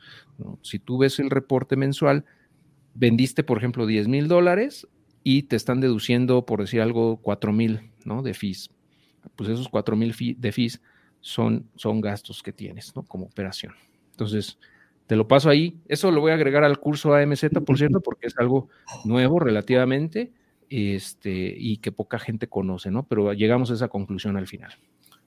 Si tú ves el reporte mensual, vendiste, por ejemplo, 10 mil dólares y te están deduciendo, por decir algo, 4 mil ¿no? de fees. Pues esos 4 mil de fees son, son gastos que tienes ¿no? como operación. Entonces, te lo paso ahí. Eso lo voy a agregar al curso AMZ, por cierto, porque es algo nuevo relativamente este, y que poca gente conoce, ¿no? Pero llegamos a esa conclusión al final.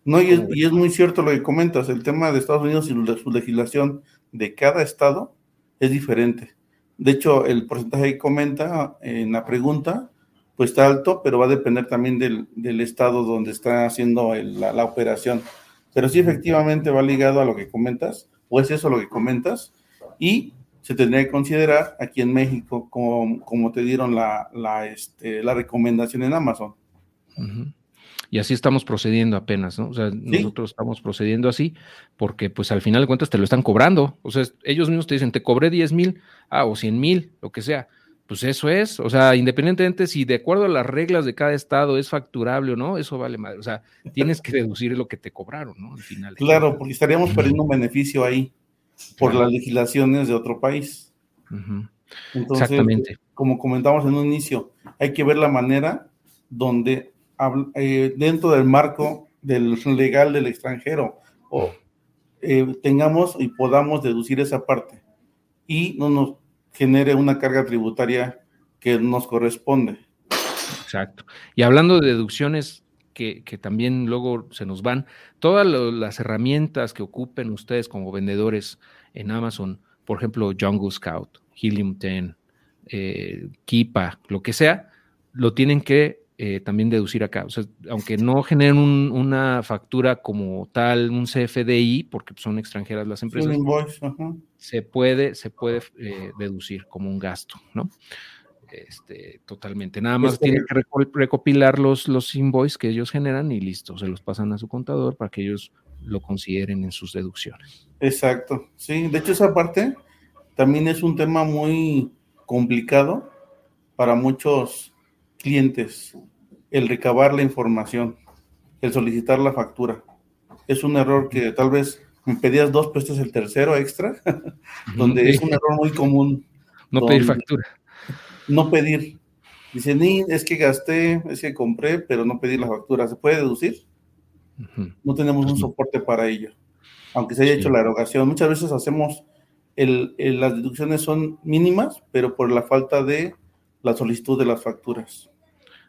No, y es, muy cierto lo que comentas, el tema de Estados Unidos y su legislación de cada estado es diferente. De hecho, el porcentaje que comenta en la pregunta, pues está alto, pero va a depender también del, estado donde está haciendo la, operación. Pero sí, efectivamente va ligado a lo que comentas, o es eso lo que comentas, y se tendría que considerar aquí en México como, como te dieron la, la, este, la recomendación en Amazon. Y así estamos procediendo apenas, ¿no? O sea, nosotros estamos procediendo así porque pues al final de cuentas te lo están cobrando. O sea, ellos mismos te dicen, te cobré 10 mil, ah, o 100 mil, lo que sea. Pues eso es, o sea, independientemente si de acuerdo a las reglas de cada estado es facturable o no, eso vale madre. O sea, tienes que deducir lo que te cobraron, ¿no? Al final. Claro, porque estaríamos perdiendo un beneficio ahí por las legislaciones de otro país. Exactamente. Como comentamos en un inicio, hay que ver la manera donde eh, dentro del marco del legal del extranjero o eh, tengamos y podamos deducir esa parte y no nos genere una carga tributaria que nos corresponde. Exacto. Y hablando de deducciones que, también luego se nos van, todas las herramientas que ocupen ustedes como vendedores en Amazon, por ejemplo, Jungle Scout, Helium 10, eh, Kipa, lo que sea, lo tienen que eh, también deducir acá. O sea, aunque no generen una factura como tal, un CFDI, porque son extranjeras las empresas, se puede, se puede eh, deducir como un gasto, ¿no? Este, totalmente. Nada más tiene que recopilar los, los invoices que ellos generan y listo, se los pasan a su contador para que ellos lo consideren en sus deducciones. Exacto, sí. De hecho, esa parte también es un tema muy complicado para muchos clientes el recabar la información, el solicitar la factura. Es un error que tal vez me pedías dos, pero este es el tercero extra, donde es un error muy común. No pedir factura. No pedir. Dice, ni es que gasté, es que compré, pero no pedir la factura. ¿Se puede deducir? No tenemos un soporte para ello. Aunque se haya hecho la erogación. Muchas veces hacemos, el, las deducciones son mínimas, pero por la falta de la solicitud de las facturas.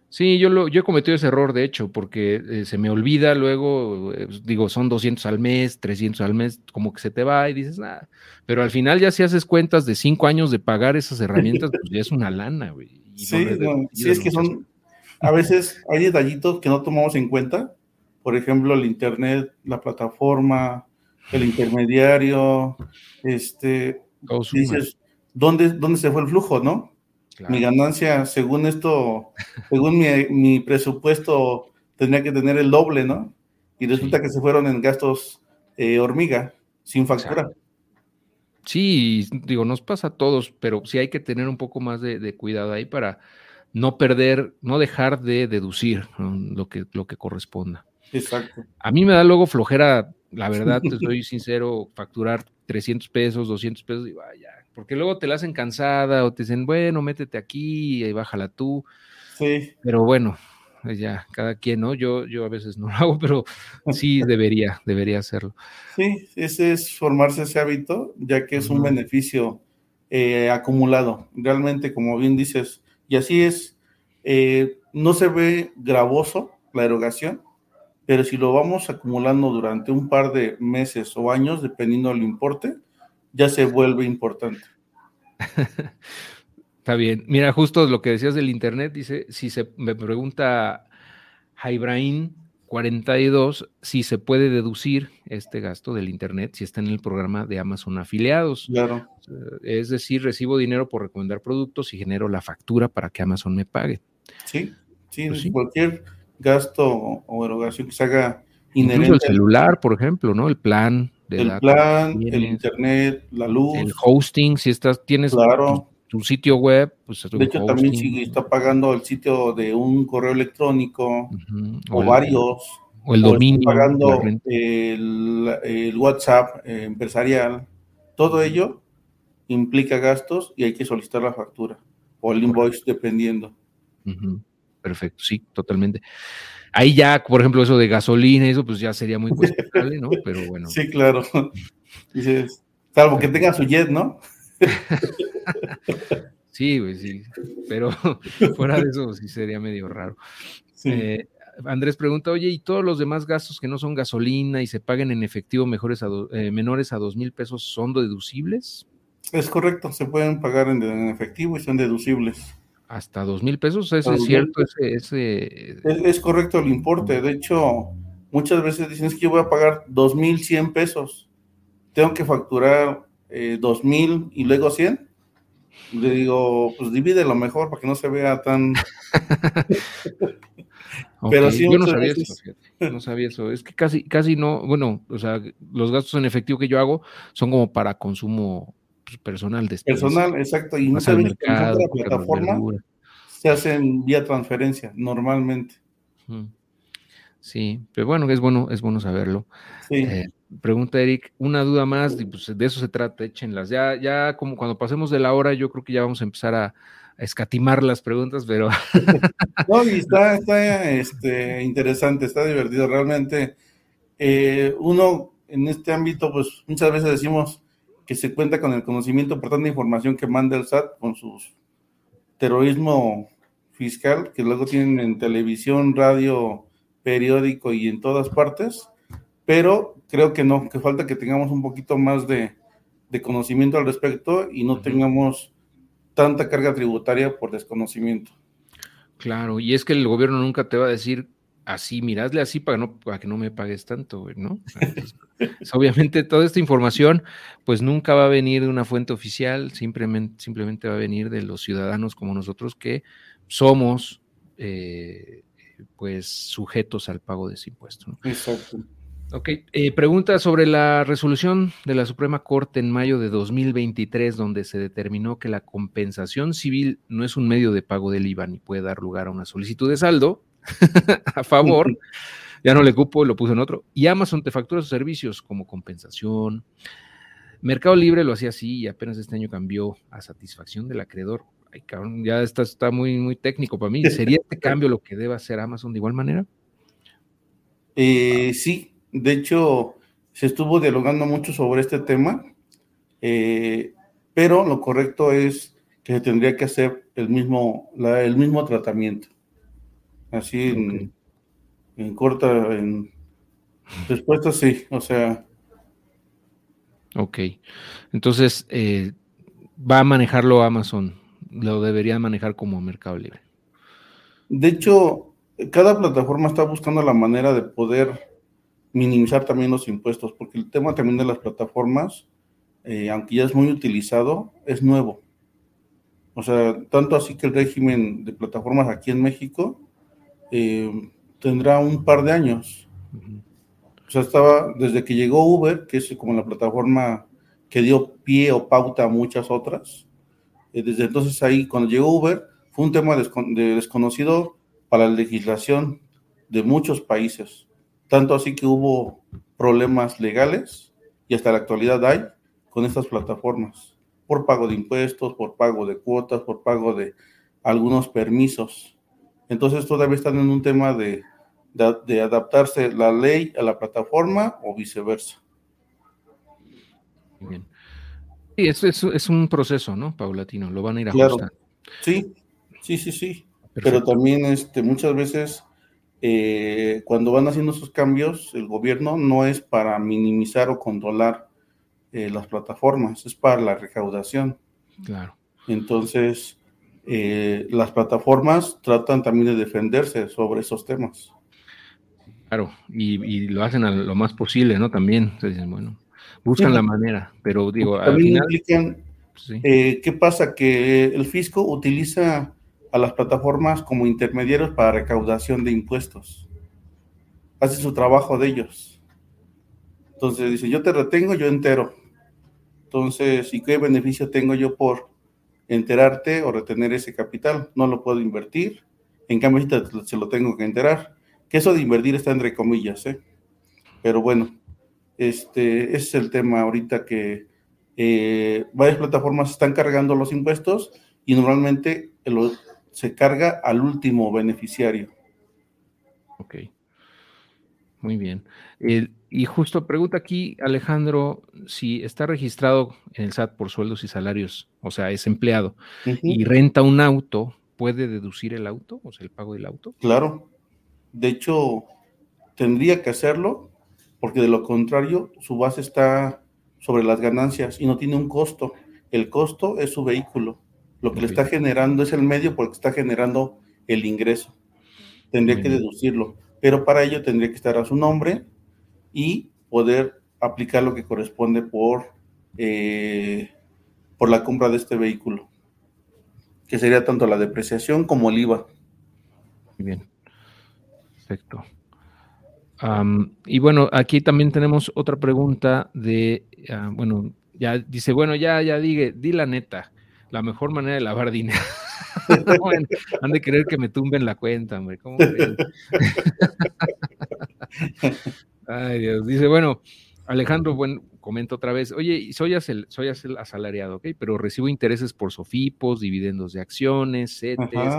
Sí, yo, lo, yo he cometido ese error, de hecho, porque eh, se me olvida luego, eh, pues, digo, son 200 al mes, 300 al mes, como que se te va y dices, nada. Pero al final ya si haces cuentas de cinco años de pagar esas herramientas, pues ya es una lana, güey. Sí, sí, es que son, a veces hay detallitos que no tomamos en cuenta. Por ejemplo, el internet, la plataforma, el intermediario, este, dices, ¿dónde, ¿dónde se fue el flujo, no? Mi ganancia, según esto, según mi, presupuesto, tenía que tener el doble, ¿no? Y resulta que se fueron en gastos eh, hormiga, sin factura. Sí, digo, nos pasa a todos, pero sí hay que tener un poco más de, cuidado ahí para no perder, no dejar de deducir lo, que, lo que corresponda. Exacto. A mí me da luego flojera, la verdad, te soy sincero, facturar 300 pesos, 200 pesos y vaya, porque luego te la hacen cansada o te dicen, bueno, métete aquí y bájala tú. Sí. Pero bueno, ya, cada quien, ¿no? Yo, yo a veces no lo hago, pero sí debería, debería hacerlo. Sí, ese es formarse ese hábito, ya que es un beneficio eh, acumulado. Realmente, como bien dices, y así es, eh, no se ve gravoso la erogación, pero si lo vamos acumulando durante un par de meses o años, dependiendo del importe, ya se vuelve importante. Está bien. Mira, justo lo que decías del Internet, dice, si se me pregunta Jaibraín 42, si se puede deducir este gasto del Internet si está en el programa de Amazon afiliados. Claro. Es decir, recibo dinero por recomendar productos y genero la factura para que Amazon me pague. Sí, sí, pues cualquier gasto o erogación que se haga inherente. Incluso el celular, por ejemplo, ¿no? El plan de El plan, el internet, la luz. El hosting, si estás, tienes claro. tu, sitio web, pues De hecho, también si está pagando el sitio de un correo electrónico o, varios. O el dominio. pagando el, WhatsApp eh, empresarial. Todo ello implica gastos y hay que solicitar la factura o el invoice dependiendo. Perfecto, sí, totalmente. Ahí ya, por ejemplo, eso de gasolina, eso pues ya sería muy cuestionable, ¿no? Pero bueno. Sí, claro. Dices, salvo que tenga su jet, ¿no? sí, pues sí. Pero fuera de eso sí sería medio raro. Eh, Andrés pregunta, oye, ¿y todos los demás gastos que no son gasolina y se paguen en efectivo mejores a eh, menores a dos mil pesos son deducibles? Es correcto, se pueden pagar en, efectivo y son deducibles. Hasta dos mil pesos, ¿eso es cierto? Ese, Es, correcto el importe. De hecho, muchas veces dicen es que yo voy a pagar dos mil cien pesos. Tengo que facturar eh, dos mil y luego cien. Le digo, pues divide lo mejor para que no se vea tan. Pero sí, yo no sabía eso, no sabía eso. Es que casi, casi no, bueno, o sea, los gastos en efectivo que yo hago son como para consumo personal después. Personal, exacto. Y no se mercado, la plataforma se hacen vía transferencia normalmente. Sí, pero bueno, es bueno, es bueno saberlo. Eh, pregunta Eric, una duda más, pues de eso se trata, échenlas. Ya, ya como cuando pasemos de la hora, yo creo que ya vamos a empezar a, escatimar las preguntas, pero. no, y está, está este, interesante, está divertido. Realmente, eh, uno en este ámbito, pues muchas veces decimos, que se cuenta con el conocimiento por tanta información que manda el SAT con su terrorismo fiscal, que luego tienen en televisión, radio, periódico y en todas partes, pero creo que no, que falta que tengamos un poquito más de, conocimiento al respecto y no tengamos tanta carga tributaria por desconocimiento. Claro, y es que el gobierno nunca te va a decir así, miradle así para, no, para que no me pagues tanto, ¿no? obviamente toda esta información pues nunca va a venir de una fuente oficial, simplemente, simplemente va a venir de los ciudadanos como nosotros que somos eh, pues sujetos al pago de ese impuesto. Exacto. Ok, eh, pregunta sobre la resolución de la Suprema Corte en mayo de 2023, donde se determinó que la compensación civil no es un medio de pago del IVA ni puede dar lugar a una solicitud de saldo a favor ya no le cupo, lo puso en otro. Y Amazon te factura sus servicios como compensación. Mercado Libre lo hacía así y apenas este año cambió a satisfacción del acreedor. Ay, cabrón, ya está, está muy, muy técnico para mí. ¿Sería este cambio lo que debe hacer Amazon de igual manera? Eh, sí, de hecho, se estuvo dialogando mucho sobre este tema, eh, pero lo correcto es que se tendría que hacer el mismo, el mismo tratamiento. Así en, en corta, en respuesta sí, o sea. Ok, entonces eh, va a manejarlo Amazon, lo debería manejar como Mercado Libre. De hecho, cada plataforma está buscando la manera de poder minimizar también los impuestos, porque el tema también de las plataformas, eh, aunque ya es muy utilizado, es nuevo. O sea, tanto así que el régimen de plataformas aquí en México eh, tendrá un par de años. O sea, estaba desde que llegó Uber, que es como la plataforma que dio pie o pauta a muchas otras. Eh, desde entonces ahí, cuando llegó Uber, fue un tema desconocido para la legislación de muchos países. Tanto así que hubo problemas legales y hasta la actualidad hay con estas plataformas, por pago de impuestos, por pago de cuotas, por pago de algunos permisos Entonces todavía están en un tema de, de, adaptarse la ley a la plataforma o viceversa. Bien. Sí, es, es, un proceso, ¿no? Paulatino, lo van a ir ajustando. Sí, sí, sí, sí. Pero también este, muchas veces eh, cuando van haciendo esos cambios, el gobierno no es para minimizar o controlar eh, las plataformas, es para la recaudación. Claro. Entonces, eh, las plataformas tratan también de defenderse sobre esos temas. Claro, y, lo hacen a lo más posible, ¿no? También, bueno, buscan la manera, pero digo, al final... ¿Qué pasa? Que el fisco utiliza a las plataformas como intermediarios para recaudación de impuestos. Hace su trabajo de ellos. Entonces dice, yo te retengo, yo entero. Entonces, ¿y qué beneficio tengo yo por enterarte o retener ese capital? No lo puedo invertir. En cambio, se lo tengo que enterar. Que eso de invertir está entre comillas, ¿eh? Pero bueno, este, ese es el tema ahorita que eh, varias plataformas están cargando los impuestos y normalmente se carga al último beneficiario. Ok. Muy bien. Y justo pregunta aquí Alejandro si está registrado en el SAT por sueldos y salarios, o sea, es empleado, y renta un auto, ¿puede deducir el auto, o sea, el pago del auto? Claro. De hecho, tendría que hacerlo, porque de lo contrario, su base está sobre las ganancias y no tiene un costo. El costo es su vehículo. Lo que le está generando es el medio porque está generando el ingreso. Tendría que deducirlo, pero para ello tendría que estar a su nombre y poder aplicar lo que corresponde por, eh, por la compra de este vehículo, que sería tanto la depreciación como el IVA. Muy bien, perfecto. y bueno, aquí también tenemos otra pregunta de, ah, bueno, ya dice, bueno, ya, ya diga, di la neta la mejor manera de lavar dinero. han de querer que me tumben la cuenta, hombre. ¿Cómo Ay, Dios. Dice, bueno, Alejandro, bueno, comento otra vez. Oye, soy, soy asalariado, ¿ok? Pero recibo intereses por sofipos, dividendos de acciones, CETES.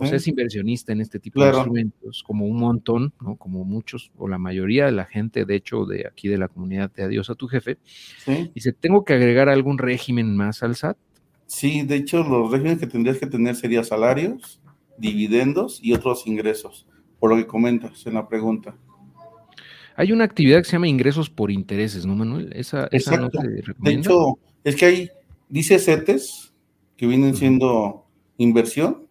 O sea, es inversionista en este tipo de instrumentos, como un montón, ¿no? Como muchos, o la mayoría de la gente, de hecho, de aquí de la comunidad de Adiós a tu jefe. ¿Sí? Dice, ¿tengo que agregar algún régimen más al SAT? Sí, de hecho, los regímenes que tendrías que tener serían salarios, dividendos y otros ingresos, por lo que comentas en la pregunta. Hay una actividad que se llama ingresos por intereses, ¿no, Manuel? Esa, esa no De hecho, es que hay, dice CETES, que vienen siendo inversión,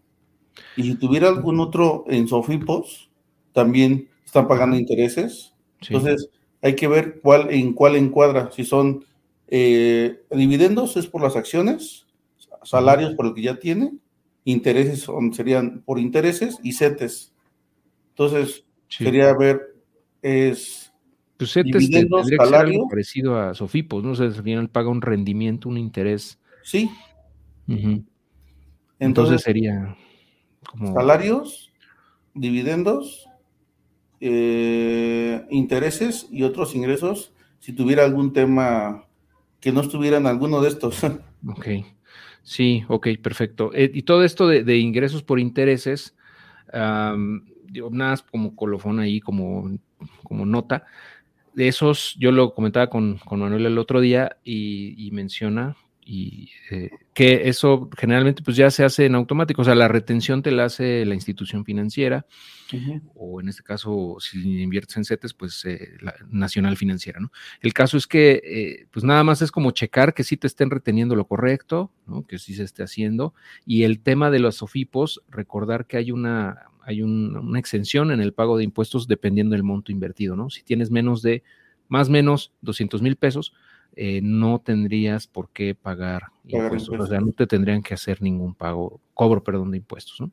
y si tuviera algún otro en Sofipos, también están pagando intereses. Entonces, hay que ver cuál en cuál encuadra. Si son eh, dividendos es por las acciones, salarios por el que ya tiene, intereses son, serían por intereses y CETES. Entonces, quería ver, es... Pues CETES tendría que ser algo parecido a Sofipos, ¿no? O sea, al final paga un rendimiento, un interés. Sí. Entonces, sería como... Salarios, dividendos, eh, intereses y otros ingresos, si tuviera algún tema que no estuvieran alguno de estos. Ok. Sí, ok, perfecto. Eh, y todo esto de, ingresos por intereses, digo, nada como colofón ahí, como, como nota. De esos, yo lo comentaba con, Manuel el otro día y, menciona y eh, que eso generalmente pues ya se hace en automático, o sea, la retención te la hace la institución financiera o en este caso si inviertes en CETES, pues eh, la nacional financiera, ¿no? El caso es que eh, pues nada más es como checar que sí te estén reteniendo lo correcto, ¿no? Que sí se esté haciendo y el tema de los SOFIPOS, recordar que hay una hay una exención en el pago de impuestos dependiendo del monto invertido, ¿no? Si tienes menos de, más o menos 200 mil pesos, eh, no tendrías por qué pagar, impuestos, o sea, no te tendrían que hacer ningún pago, cobro, perdón, de impuestos, ¿no?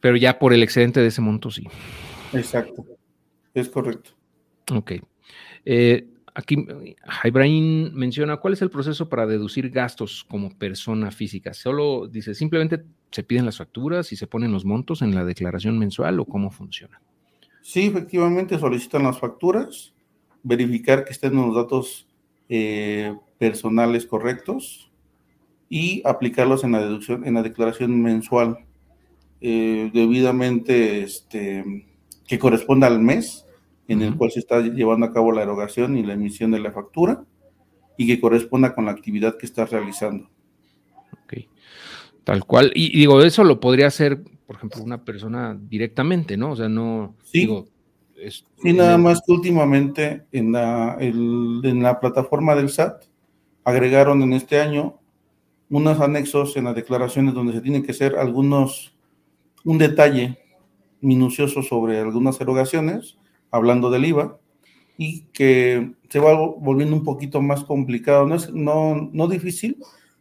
Pero ya por el excedente de ese monto, sí. Exacto, es correcto. Ok. Eh, aquí Ibrahim menciona, ¿cuál es el proceso para deducir gastos como persona física? Solo dice, simplemente se piden las facturas y se ponen los montos en la declaración mensual o cómo funciona. Sí, efectivamente solicitan las facturas, verificar que estén los datos eh, personales correctos y aplicarlos en la deducción, en la declaración mensual. eh, debidamente este, que corresponda al mes en el cual se está llevando a cabo la erogación y la emisión de la factura y que corresponda con la actividad que estás realizando. Ok, tal cual. Y, digo, eso lo podría hacer, por ejemplo, una persona directamente, ¿no? O sea, no... Sí, digo, sí nada más que últimamente en la, en la plataforma del SAT agregaron en este año unos anexos en las declaraciones donde se tiene que hacer algunos, un detalle minucioso sobre algunas erogaciones, hablando del IVA, y que se va volviendo un poquito más complicado. No es no, no difícil,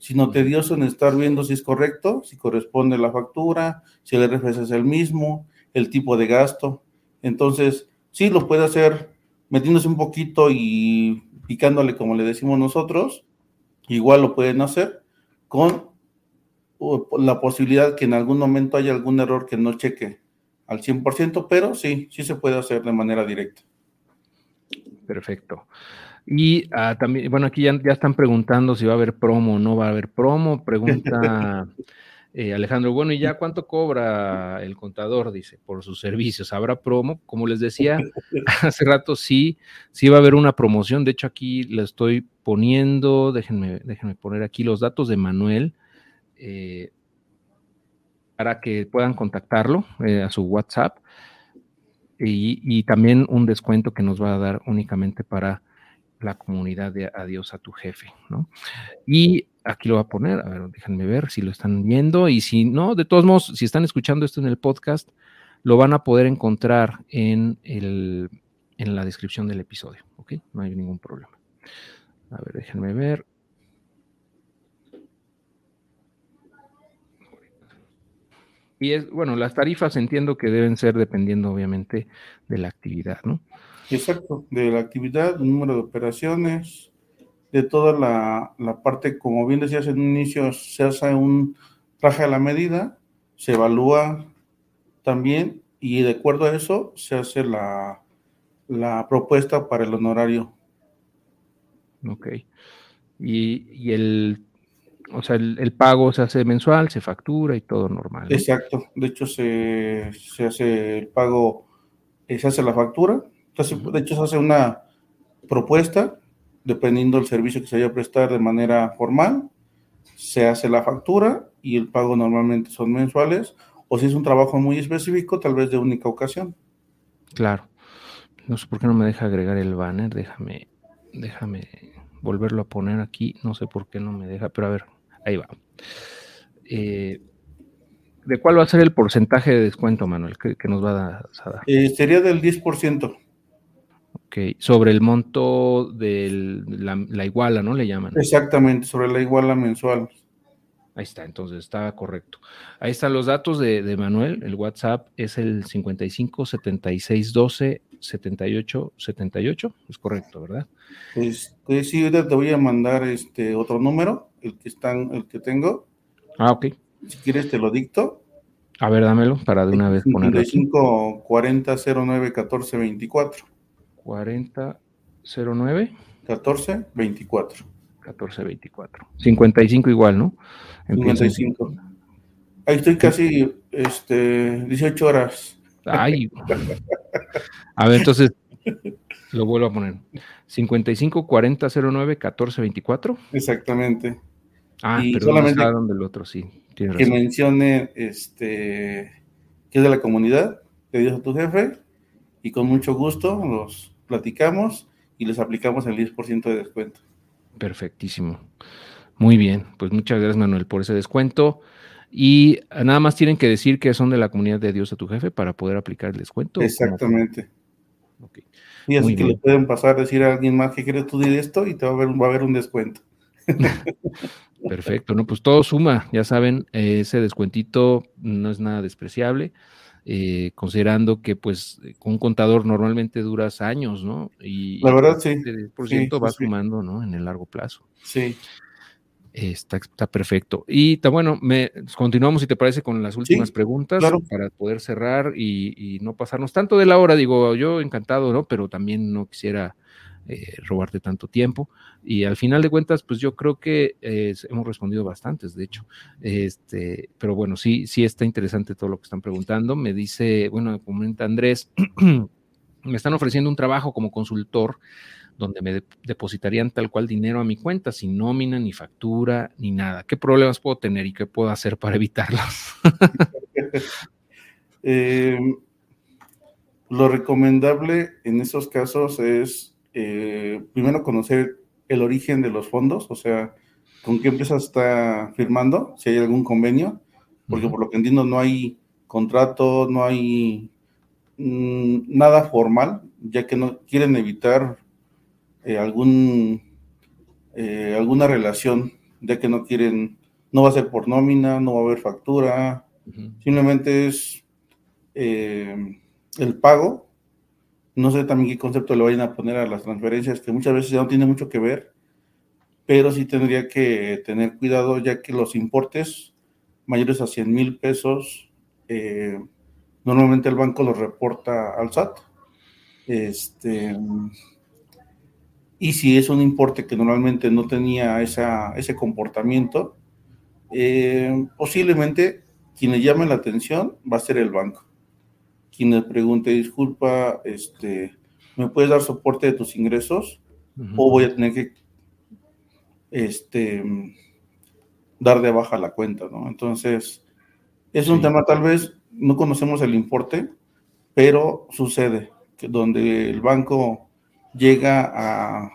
sino tedioso en estar viendo si es correcto, si corresponde la factura, si el RFC es el mismo, el tipo de gasto. Entonces, sí lo puede hacer metiéndose un poquito y picándole como le decimos nosotros, igual lo pueden hacer con la posibilidad que en algún momento haya algún error que no cheque al 100%, pero sí, sí se puede hacer de manera directa. Perfecto. Y ah, también, bueno, aquí ya, ya, están preguntando si va a haber promo o no va a haber promo. Pregunta eh, Alejandro, bueno, ¿y ya cuánto cobra el contador? Dice, por sus servicios. ¿Habrá promo? Como les decía hace rato, sí, sí va a haber una promoción. De hecho, aquí le estoy poniendo, déjenme, déjenme poner aquí los datos de Manuel. Eh, para que puedan contactarlo eh, a su WhatsApp y, también un descuento que nos va a dar únicamente para la comunidad de Adiós a tu jefe, ¿no? Y aquí lo va a poner, a ver, déjenme ver si lo están viendo y si no, de todos modos, si están escuchando esto en el podcast, lo van a poder encontrar en, el, en la descripción del episodio, ¿ok? No hay ningún problema. A ver, déjenme ver. Y es, bueno, las tarifas entiendo que deben ser dependiendo obviamente de la actividad, ¿no? Exacto, de la actividad, el número de operaciones, de toda la, la parte, como bien decías en un inicio, se hace un traje a la medida, se evalúa también y de acuerdo a eso se hace la, la propuesta para el honorario. Ok. Y, y el o sea, el, pago se hace mensual, se factura y todo normal. Exacto. De hecho, se, hace el pago, eh, se hace la factura. De hecho, se hace una propuesta, dependiendo del servicio que se vaya a prestar de manera formal. Se hace la factura y el pago normalmente son mensuales. O si es un trabajo muy específico, tal vez de única ocasión. Claro. No sé por qué no me deja agregar el banner. Déjame, déjame volverlo a poner aquí. No sé por qué no me deja, pero a ver, Ahí va. Eh, ¿De cuál va a ser el porcentaje de descuento, Manuel, que, nos va a dar? Eh, sería del 10%. Ok, sobre el monto de la, iguala, ¿no? Le llaman. Exactamente, sobre la iguala mensual. Ahí está, entonces está correcto. Ahí están los datos de, Manuel. El WhatsApp es el 55 76 12 78 78. Es correcto, ¿verdad? Este, sí, ahorita te voy a mandar este otro número el que están, el que tengo. Ah, ok. Si quieres te lo dicto. A ver, dámelo para de una vez ponerlo. 55 40 09 14 24. 40 09 14 24. 14 24. 55 igual, ¿no? 55. Ahí estoy casi este 18 horas. Ay. A ver, entonces lo vuelvo a poner. 55 40 09 14 24. Exactamente. Ah, pero solamente no donde el otro, sí. Que mencione este que es de la comunidad, que Dios a tu jefe, y con mucho gusto los platicamos y les aplicamos el 10% de descuento. Perfectísimo. Muy bien, pues muchas gracias Manuel por ese descuento. Y nada más tienen que decir que son de la comunidad de Dios a tu jefe para poder aplicar el descuento. Exactamente. Y así que le pueden pasar a decir a alguien más que quiere estudiar esto y te va a haber, va a haber un descuento. Perfecto, no, pues todo suma, ya saben, ese descuentito no es nada despreciable, eh, considerando que pues un contador normalmente duras años, ¿no? Y la verdad sí. Por ciento va sumando, ¿no? En el largo plazo. Sí. Está, está, perfecto. Y está bueno, me, continuamos, si te parece, con las últimas preguntas para poder cerrar y, y, no pasarnos tanto de la hora. Digo, yo encantado, ¿no? Pero también no quisiera eh, robarte tanto tiempo. Y al final de cuentas, pues yo creo que hemos respondido bastantes, de hecho. Este, pero bueno, sí, sí está interesante todo lo que están preguntando. Me dice, bueno, comenta Andrés, me están ofreciendo un trabajo como consultor donde me depositarían tal cual dinero a mi cuenta, sin nómina, ni factura, ni nada. ¿Qué problemas puedo tener y qué puedo hacer para evitarlos? Eh, lo recomendable en esos casos es eh, primero conocer el origen de los fondos, o sea, con qué empresa está firmando, si hay algún convenio, porque por lo que entiendo no hay contrato, no hay mm, nada formal, ya que no quieren evitar eh, algún, eh, alguna relación, ya que no quieren, no va a ser por nómina, no va a haber factura, simplemente es eh, el pago. No sé también qué concepto le vayan a poner a las transferencias, que muchas veces ya no tiene mucho que ver, pero sí tendría que tener cuidado, ya que los importes mayores a 100 mil pesos, normalmente el banco los reporta al SAT. Este, y si es un importe que normalmente no tenía esa, ese comportamiento, eh, posiblemente quien le llame la atención va a ser el banco. Quien le pregunte, disculpa, este, ¿me puedes dar soporte de tus ingresos? O voy a tener que este, dar de baja la cuenta, ¿no? Entonces, es un tema tal vez, no conocemos el importe, pero sucede que donde el banco llega a,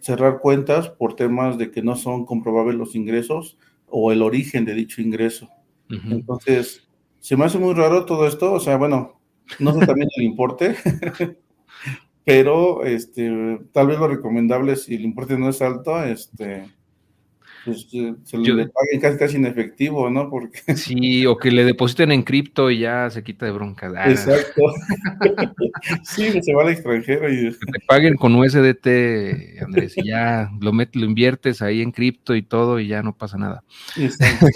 cerrar cuentas por temas de que no son comprobables los ingresos o el origen de dicho ingreso. Entonces, se me hace muy raro todo esto, o sea, bueno, no sé también el importe, pero este, tal vez lo recomendable si el importe no es alto, este, pues, eh, se le paguen casi, casi en efectivo, ¿no? Porque... Sí, o que le depositen en cripto y ya se quita de bronca. Ah. Exacto. sí, se va al extranjero y... Que te paguen con USDT, Andrés, y ya lo, lo inviertes ahí en cripto y todo y ya no pasa nada. Exacto.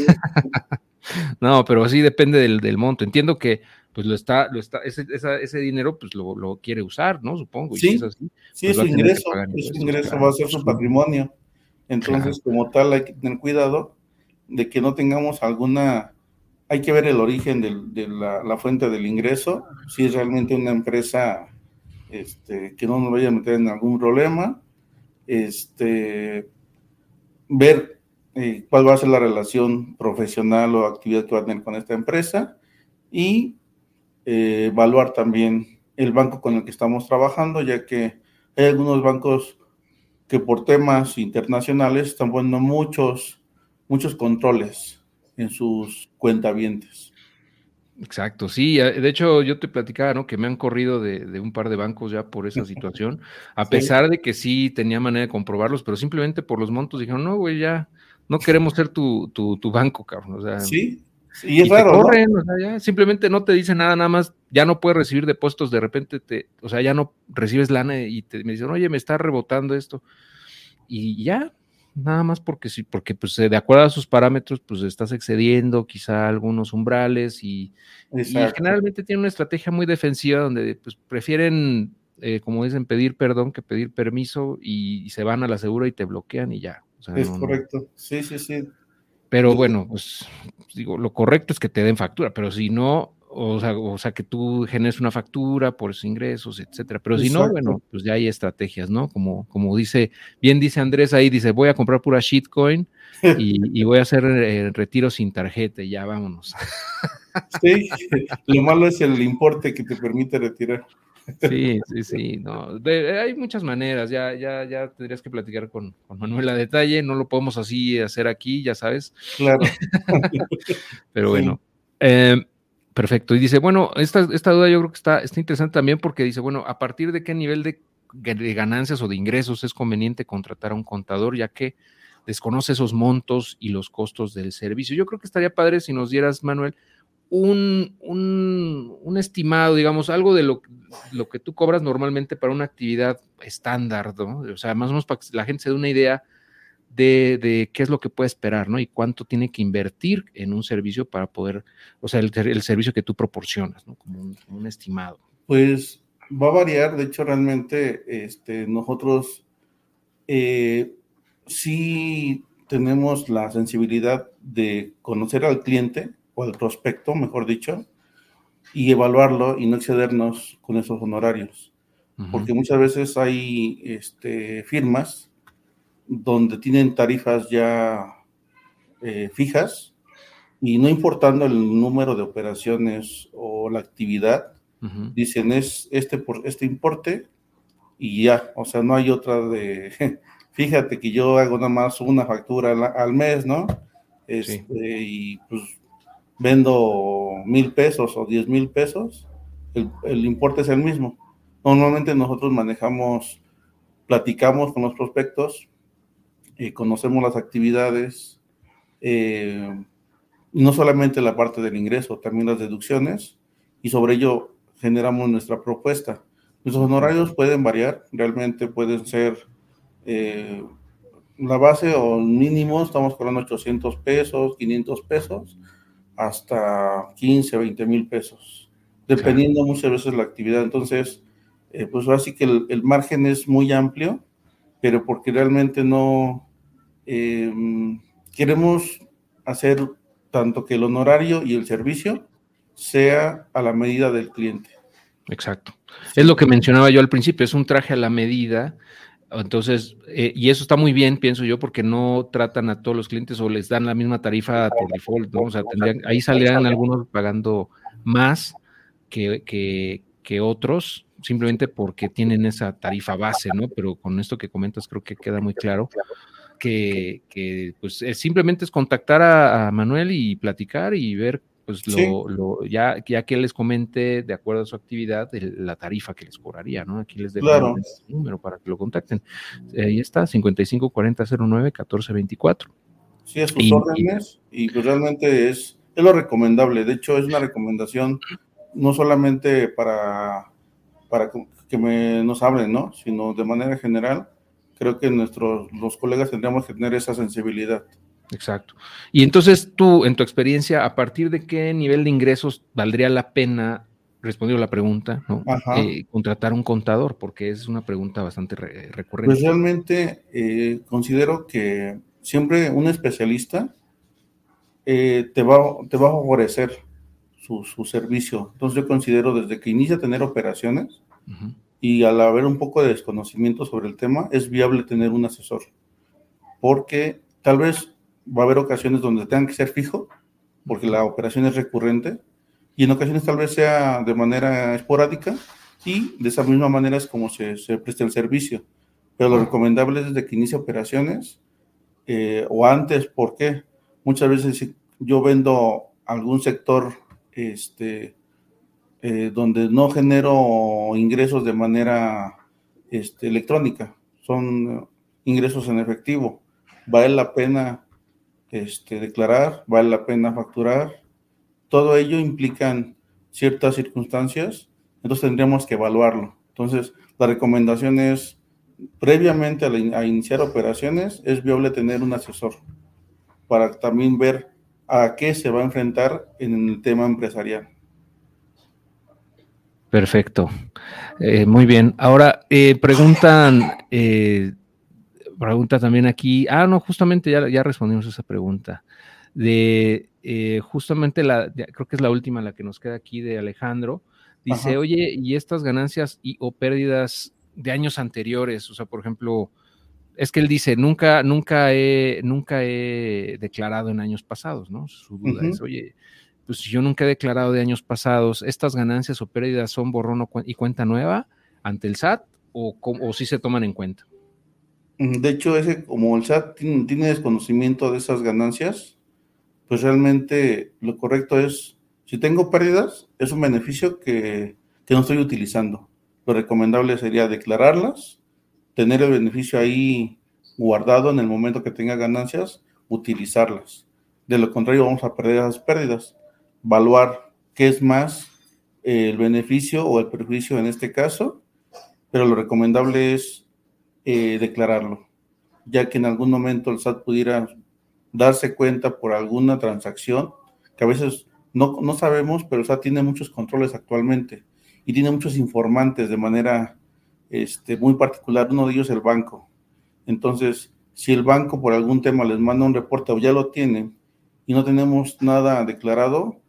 No, pero sí depende del, monto. Entiendo que pues lo está, lo está, ese, ese dinero pues lo, quiere usar, ¿no? Supongo. Sí, es así, sí pues es su ingreso, es su ingreso, va a ser su patrimonio. Entonces, como tal, hay que tener cuidado de que no tengamos alguna, hay que ver el origen de, la, fuente del ingreso, si es realmente una empresa este, que no nos vaya a meter en algún problema, este, ver eh, cuál va a ser la relación profesional o actividad que va a tener con esta empresa y eh, evaluar también el banco con el que estamos trabajando, ya que hay algunos bancos que por temas internacionales están poniendo muchos, muchos controles en sus cuentavientes. Exacto, sí, de hecho yo te platicaba, ¿no? Que me han corrido de, un par de bancos ya por esa situación, a pesar de que sí tenía manera de comprobarlos, pero simplemente por los montos dijeron, no, güey, ya no queremos ser tu, tu, banco, cabrón. O sea, sí, y es raro. Corren, o sea, ya simplemente no te dicen nada, nada más, ya no puedes recibir depósitos, de repente te, o sea, ya no recibes lana y te me dicen, oye, me está rebotando esto. Y ya, nada más porque sí, porque pues de acuerdo a sus parámetros, pues estás excediendo quizá algunos umbrales y, generalmente tienen una estrategia muy defensiva donde pues prefieren, eh, como dicen, pedir perdón que pedir permiso y, se van a la segura y te bloquean y ya. Es correcto, sí, sí, sí. Pero bueno, pues digo, lo correcto es que te den factura, pero si no, o sea, o sea, que tú generes una factura por esos ingresos, etcétera. Pero si no, bueno, pues ya hay estrategias, ¿no? Como, como dice, bien dice Andrés ahí, dice, voy a comprar pura shitcoin y, voy a hacer eh, retiro sin tarjeta y ya vámonos. Sí, lo malo es el importe que te permite retirar. Sí, sí, sí, no. hay muchas maneras, ya, ya, ya tendrías que platicar con, con, Manuel a detalle, no lo podemos así hacer aquí, ya sabes. Claro. Pero bueno. Eh, perfecto. Y dice, bueno, esta, esta duda yo creo que está, está interesante también porque dice, bueno, ¿a partir de qué nivel de, de ganancias o de ingresos es conveniente contratar a un contador, ya que desconoce esos montos y los costos del servicio? Yo creo que estaría padre si nos dieras, Manuel, un, un, estimado, digamos, algo de lo, lo, que tú cobras normalmente para una actividad estándar, ¿no? O sea, más o menos para que la gente se dé una idea de, qué es lo que puede esperar, ¿no? Y cuánto tiene que invertir en un servicio para poder, o sea, el, servicio que tú proporcionas, ¿no? Como un, estimado. Pues va a variar, de hecho realmente este, nosotros eh, sí tenemos la sensibilidad de conocer al cliente o al prospecto, mejor dicho, y evaluarlo y no excedernos con esos honorarios. Porque muchas veces hay este, firmas donde tienen tarifas ya eh, fijas y no importando el número de operaciones o la actividad, dicen es este, por, este importe y ya, o sea, no hay otra de, fíjate que yo hago nada más una factura al, mes, ¿no? Este, Y pues vendo mil pesos o diez mil pesos, el, importe es el mismo. Normalmente nosotros manejamos, platicamos con los prospectos, y conocemos las actividades, eh, no solamente la parte del ingreso, también las deducciones, y sobre ello generamos nuestra propuesta. Nuestros honorarios pueden variar, realmente pueden ser eh, la base o mínimo, estamos cobrando 800 pesos, 500 pesos, hasta 15, 20 mil pesos, dependiendo muchas veces la actividad. Entonces, eh, pues así que el, margen es muy amplio, pero porque realmente no em, queremos hacer tanto que el honorario y el servicio sea a la medida del cliente. Exacto. Es lo que mencionaba yo al principio, es un traje a la medida entonces, eh, y eso está muy bien, pienso yo, porque no tratan a todos los clientes o les dan la misma tarifa por default, ¿no? O sea, ahí saldrían algunos pagando más que, que, otros, simplemente porque tienen esa tarifa base, ¿no? Pero con esto que comentas creo que queda muy claro que, que pues simplemente es contactar a, Manuel y platicar y ver pues lo, ya, ya que les comente de acuerdo a su actividad la tarifa que les cobraría, ¿no? Aquí les dejo el número para que lo contacten. ahí está, 554009-1424. Sí, a sus órdenes y pues realmente es, es lo recomendable. De hecho, es una recomendación no solamente para, para que me, nos hablen, ¿no? Sino de manera general, creo que nuestros los colegas tendríamos que tener esa sensibilidad. Exacto. Y entonces tú, en tu experiencia, ¿a partir de qué nivel de ingresos valdría la pena, respondiendo la pregunta, ¿no? Eh, contratar un contador? Porque es una pregunta bastante recurrente. Pues realmente eh, considero que siempre un especialista eh, te, va, te va a favorecer su, servicio. Entonces yo considero desde que inicia a tener operaciones y al haber un poco de desconocimiento sobre el tema, es viable tener un asesor. Porque tal vez va a haber ocasiones donde tengan que ser fijo, porque la operación es recurrente, y en ocasiones tal vez sea de manera esporádica, y de esa misma manera es como se, se presta el servicio. Pero lo recomendable es desde que inicia operaciones eh, o antes, porque muchas veces yo vendo algún sector este, eh, donde no genero ingresos de manera este, electrónica, son ingresos en efectivo. Vale la pena este, declarar, vale la pena facturar. Todo ello implican ciertas circunstancias, entonces tendríamos que evaluarlo. Entonces, la recomendación es, previamente a, iniciar operaciones, es viable tener un asesor para también ver a qué se va a enfrentar en el tema empresarial. Perfecto. Eh, muy bien. Ahora, eh, preguntan eh, pregunta también aquí, ah, no, justamente ya, ya respondimos esa pregunta. De eh, justamente la, creo que es la última la que nos queda aquí de Alejandro. Dice, oye, ¿y estas ganancias y o pérdidas de años anteriores? O sea, por ejemplo, es que él dice, nunca, nunca he, nunca he declarado en años pasados, ¿no? Su duda es, oye, pues si yo nunca he declarado de años pasados, ¿estas ganancias o pérdidas son borrón y cuenta nueva ante el SAT o, o sí se toman en cuenta? De hecho, ese, como el SAT tiene, desconocimiento de esas ganancias, pues realmente lo correcto es, si tengo pérdidas, es un beneficio que, no estoy utilizando. Lo recomendable sería declararlas, tener el beneficio ahí guardado en el momento que tenga ganancias, utilizarlas. De lo contrario, vamos a perder esas pérdidas. Evaluar qué es más el beneficio o el perjuicio en este caso, pero lo recomendable es eh, declararlo, ya que en algún momento el SAT pudiera darse cuenta por alguna transacción, que a veces no, no sabemos, pero el SAT tiene muchos controles actualmente y tiene muchos informantes de manera este, muy particular, uno de ellos el banco. Entonces, si el banco por algún tema les manda un reporte o ya lo tiene y no tenemos nada declarado,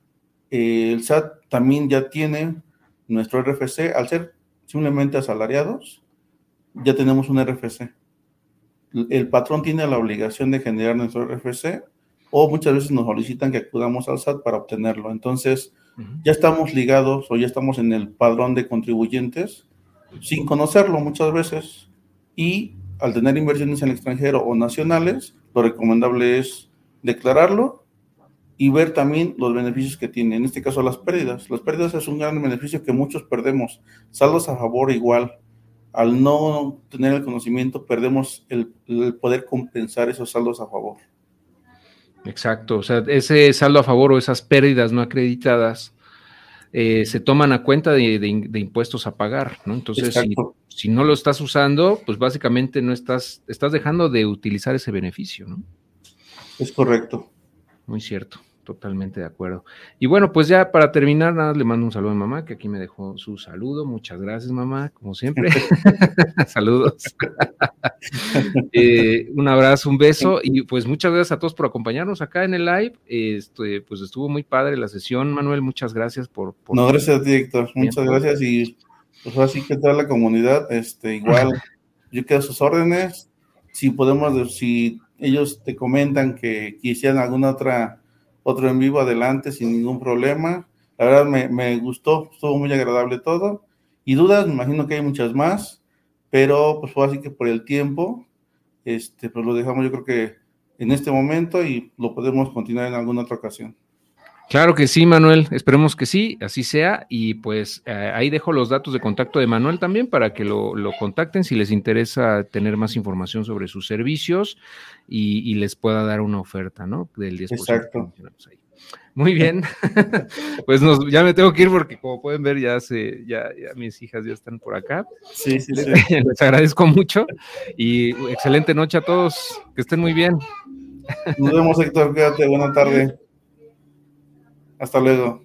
eh, el SAT también ya tiene nuestro RFC, al ser simplemente asalariados, ya tenemos un RFC. El patrón tiene la obligación de generar nuestro RFC o muchas veces nos solicitan que acudamos al SAT para obtenerlo. Entonces, ya estamos ligados o ya estamos en el padrón de contribuyentes sin conocerlo muchas veces y al tener inversiones en el extranjero o nacionales, lo recomendable es declararlo y ver también los beneficios que tiene, en este caso las pérdidas. Las pérdidas es un gran beneficio que muchos perdemos. Saldos a favor igual. Al no tener el conocimiento, perdemos el, el poder compensar esos saldos a favor. Exacto, o sea, ese saldo a favor o esas pérdidas no acreditadas eh, se toman a cuenta de, impuestos a pagar, ¿no? Entonces, si, no lo estás usando, pues básicamente no estás, estás dejando de utilizar ese beneficio, ¿no? Es correcto. Muy cierto. Totalmente de acuerdo. Y bueno, pues ya para terminar, nada, le mando un saludo a mamá, que aquí me dejó su saludo. Muchas gracias, mamá, como siempre. Saludos. Eh, un abrazo, un beso y pues muchas gracias a todos por acompañarnos acá en el live. Este, pues estuvo muy padre la sesión, Manuel. Muchas gracias por. No, gracias a ti, Héctor. Muchas gracias y pues así que toda la comunidad, este, igual, yo quedo a sus órdenes. Si podemos, si ellos te comentan que quisieran alguna otra otro en vivo adelante sin ningún problema. La verdad me, me, gustó, estuvo muy agradable todo. Y dudas, me imagino que hay muchas más, pero pues fue así que por el tiempo, este, pues lo dejamos yo creo que en este momento y lo podemos continuar en alguna otra ocasión. Claro que sí, Manuel. Esperemos que sí, así sea. Y pues eh, ahí dejo los datos de contacto de Manuel también para que lo, contacten si les interesa tener más información sobre sus servicios y, les pueda dar una oferta, ¿no? Del 10%. Exacto. Muy bien. pues nos, ya me tengo que ir porque como pueden ver ya, se, ya, ya mis hijas ya están por acá. Sí, sí, sí. Les agradezco mucho y excelente noche a todos. Que estén muy bien. Nos vemos, Héctor. Quédate. Buena tarde. Hasta luego.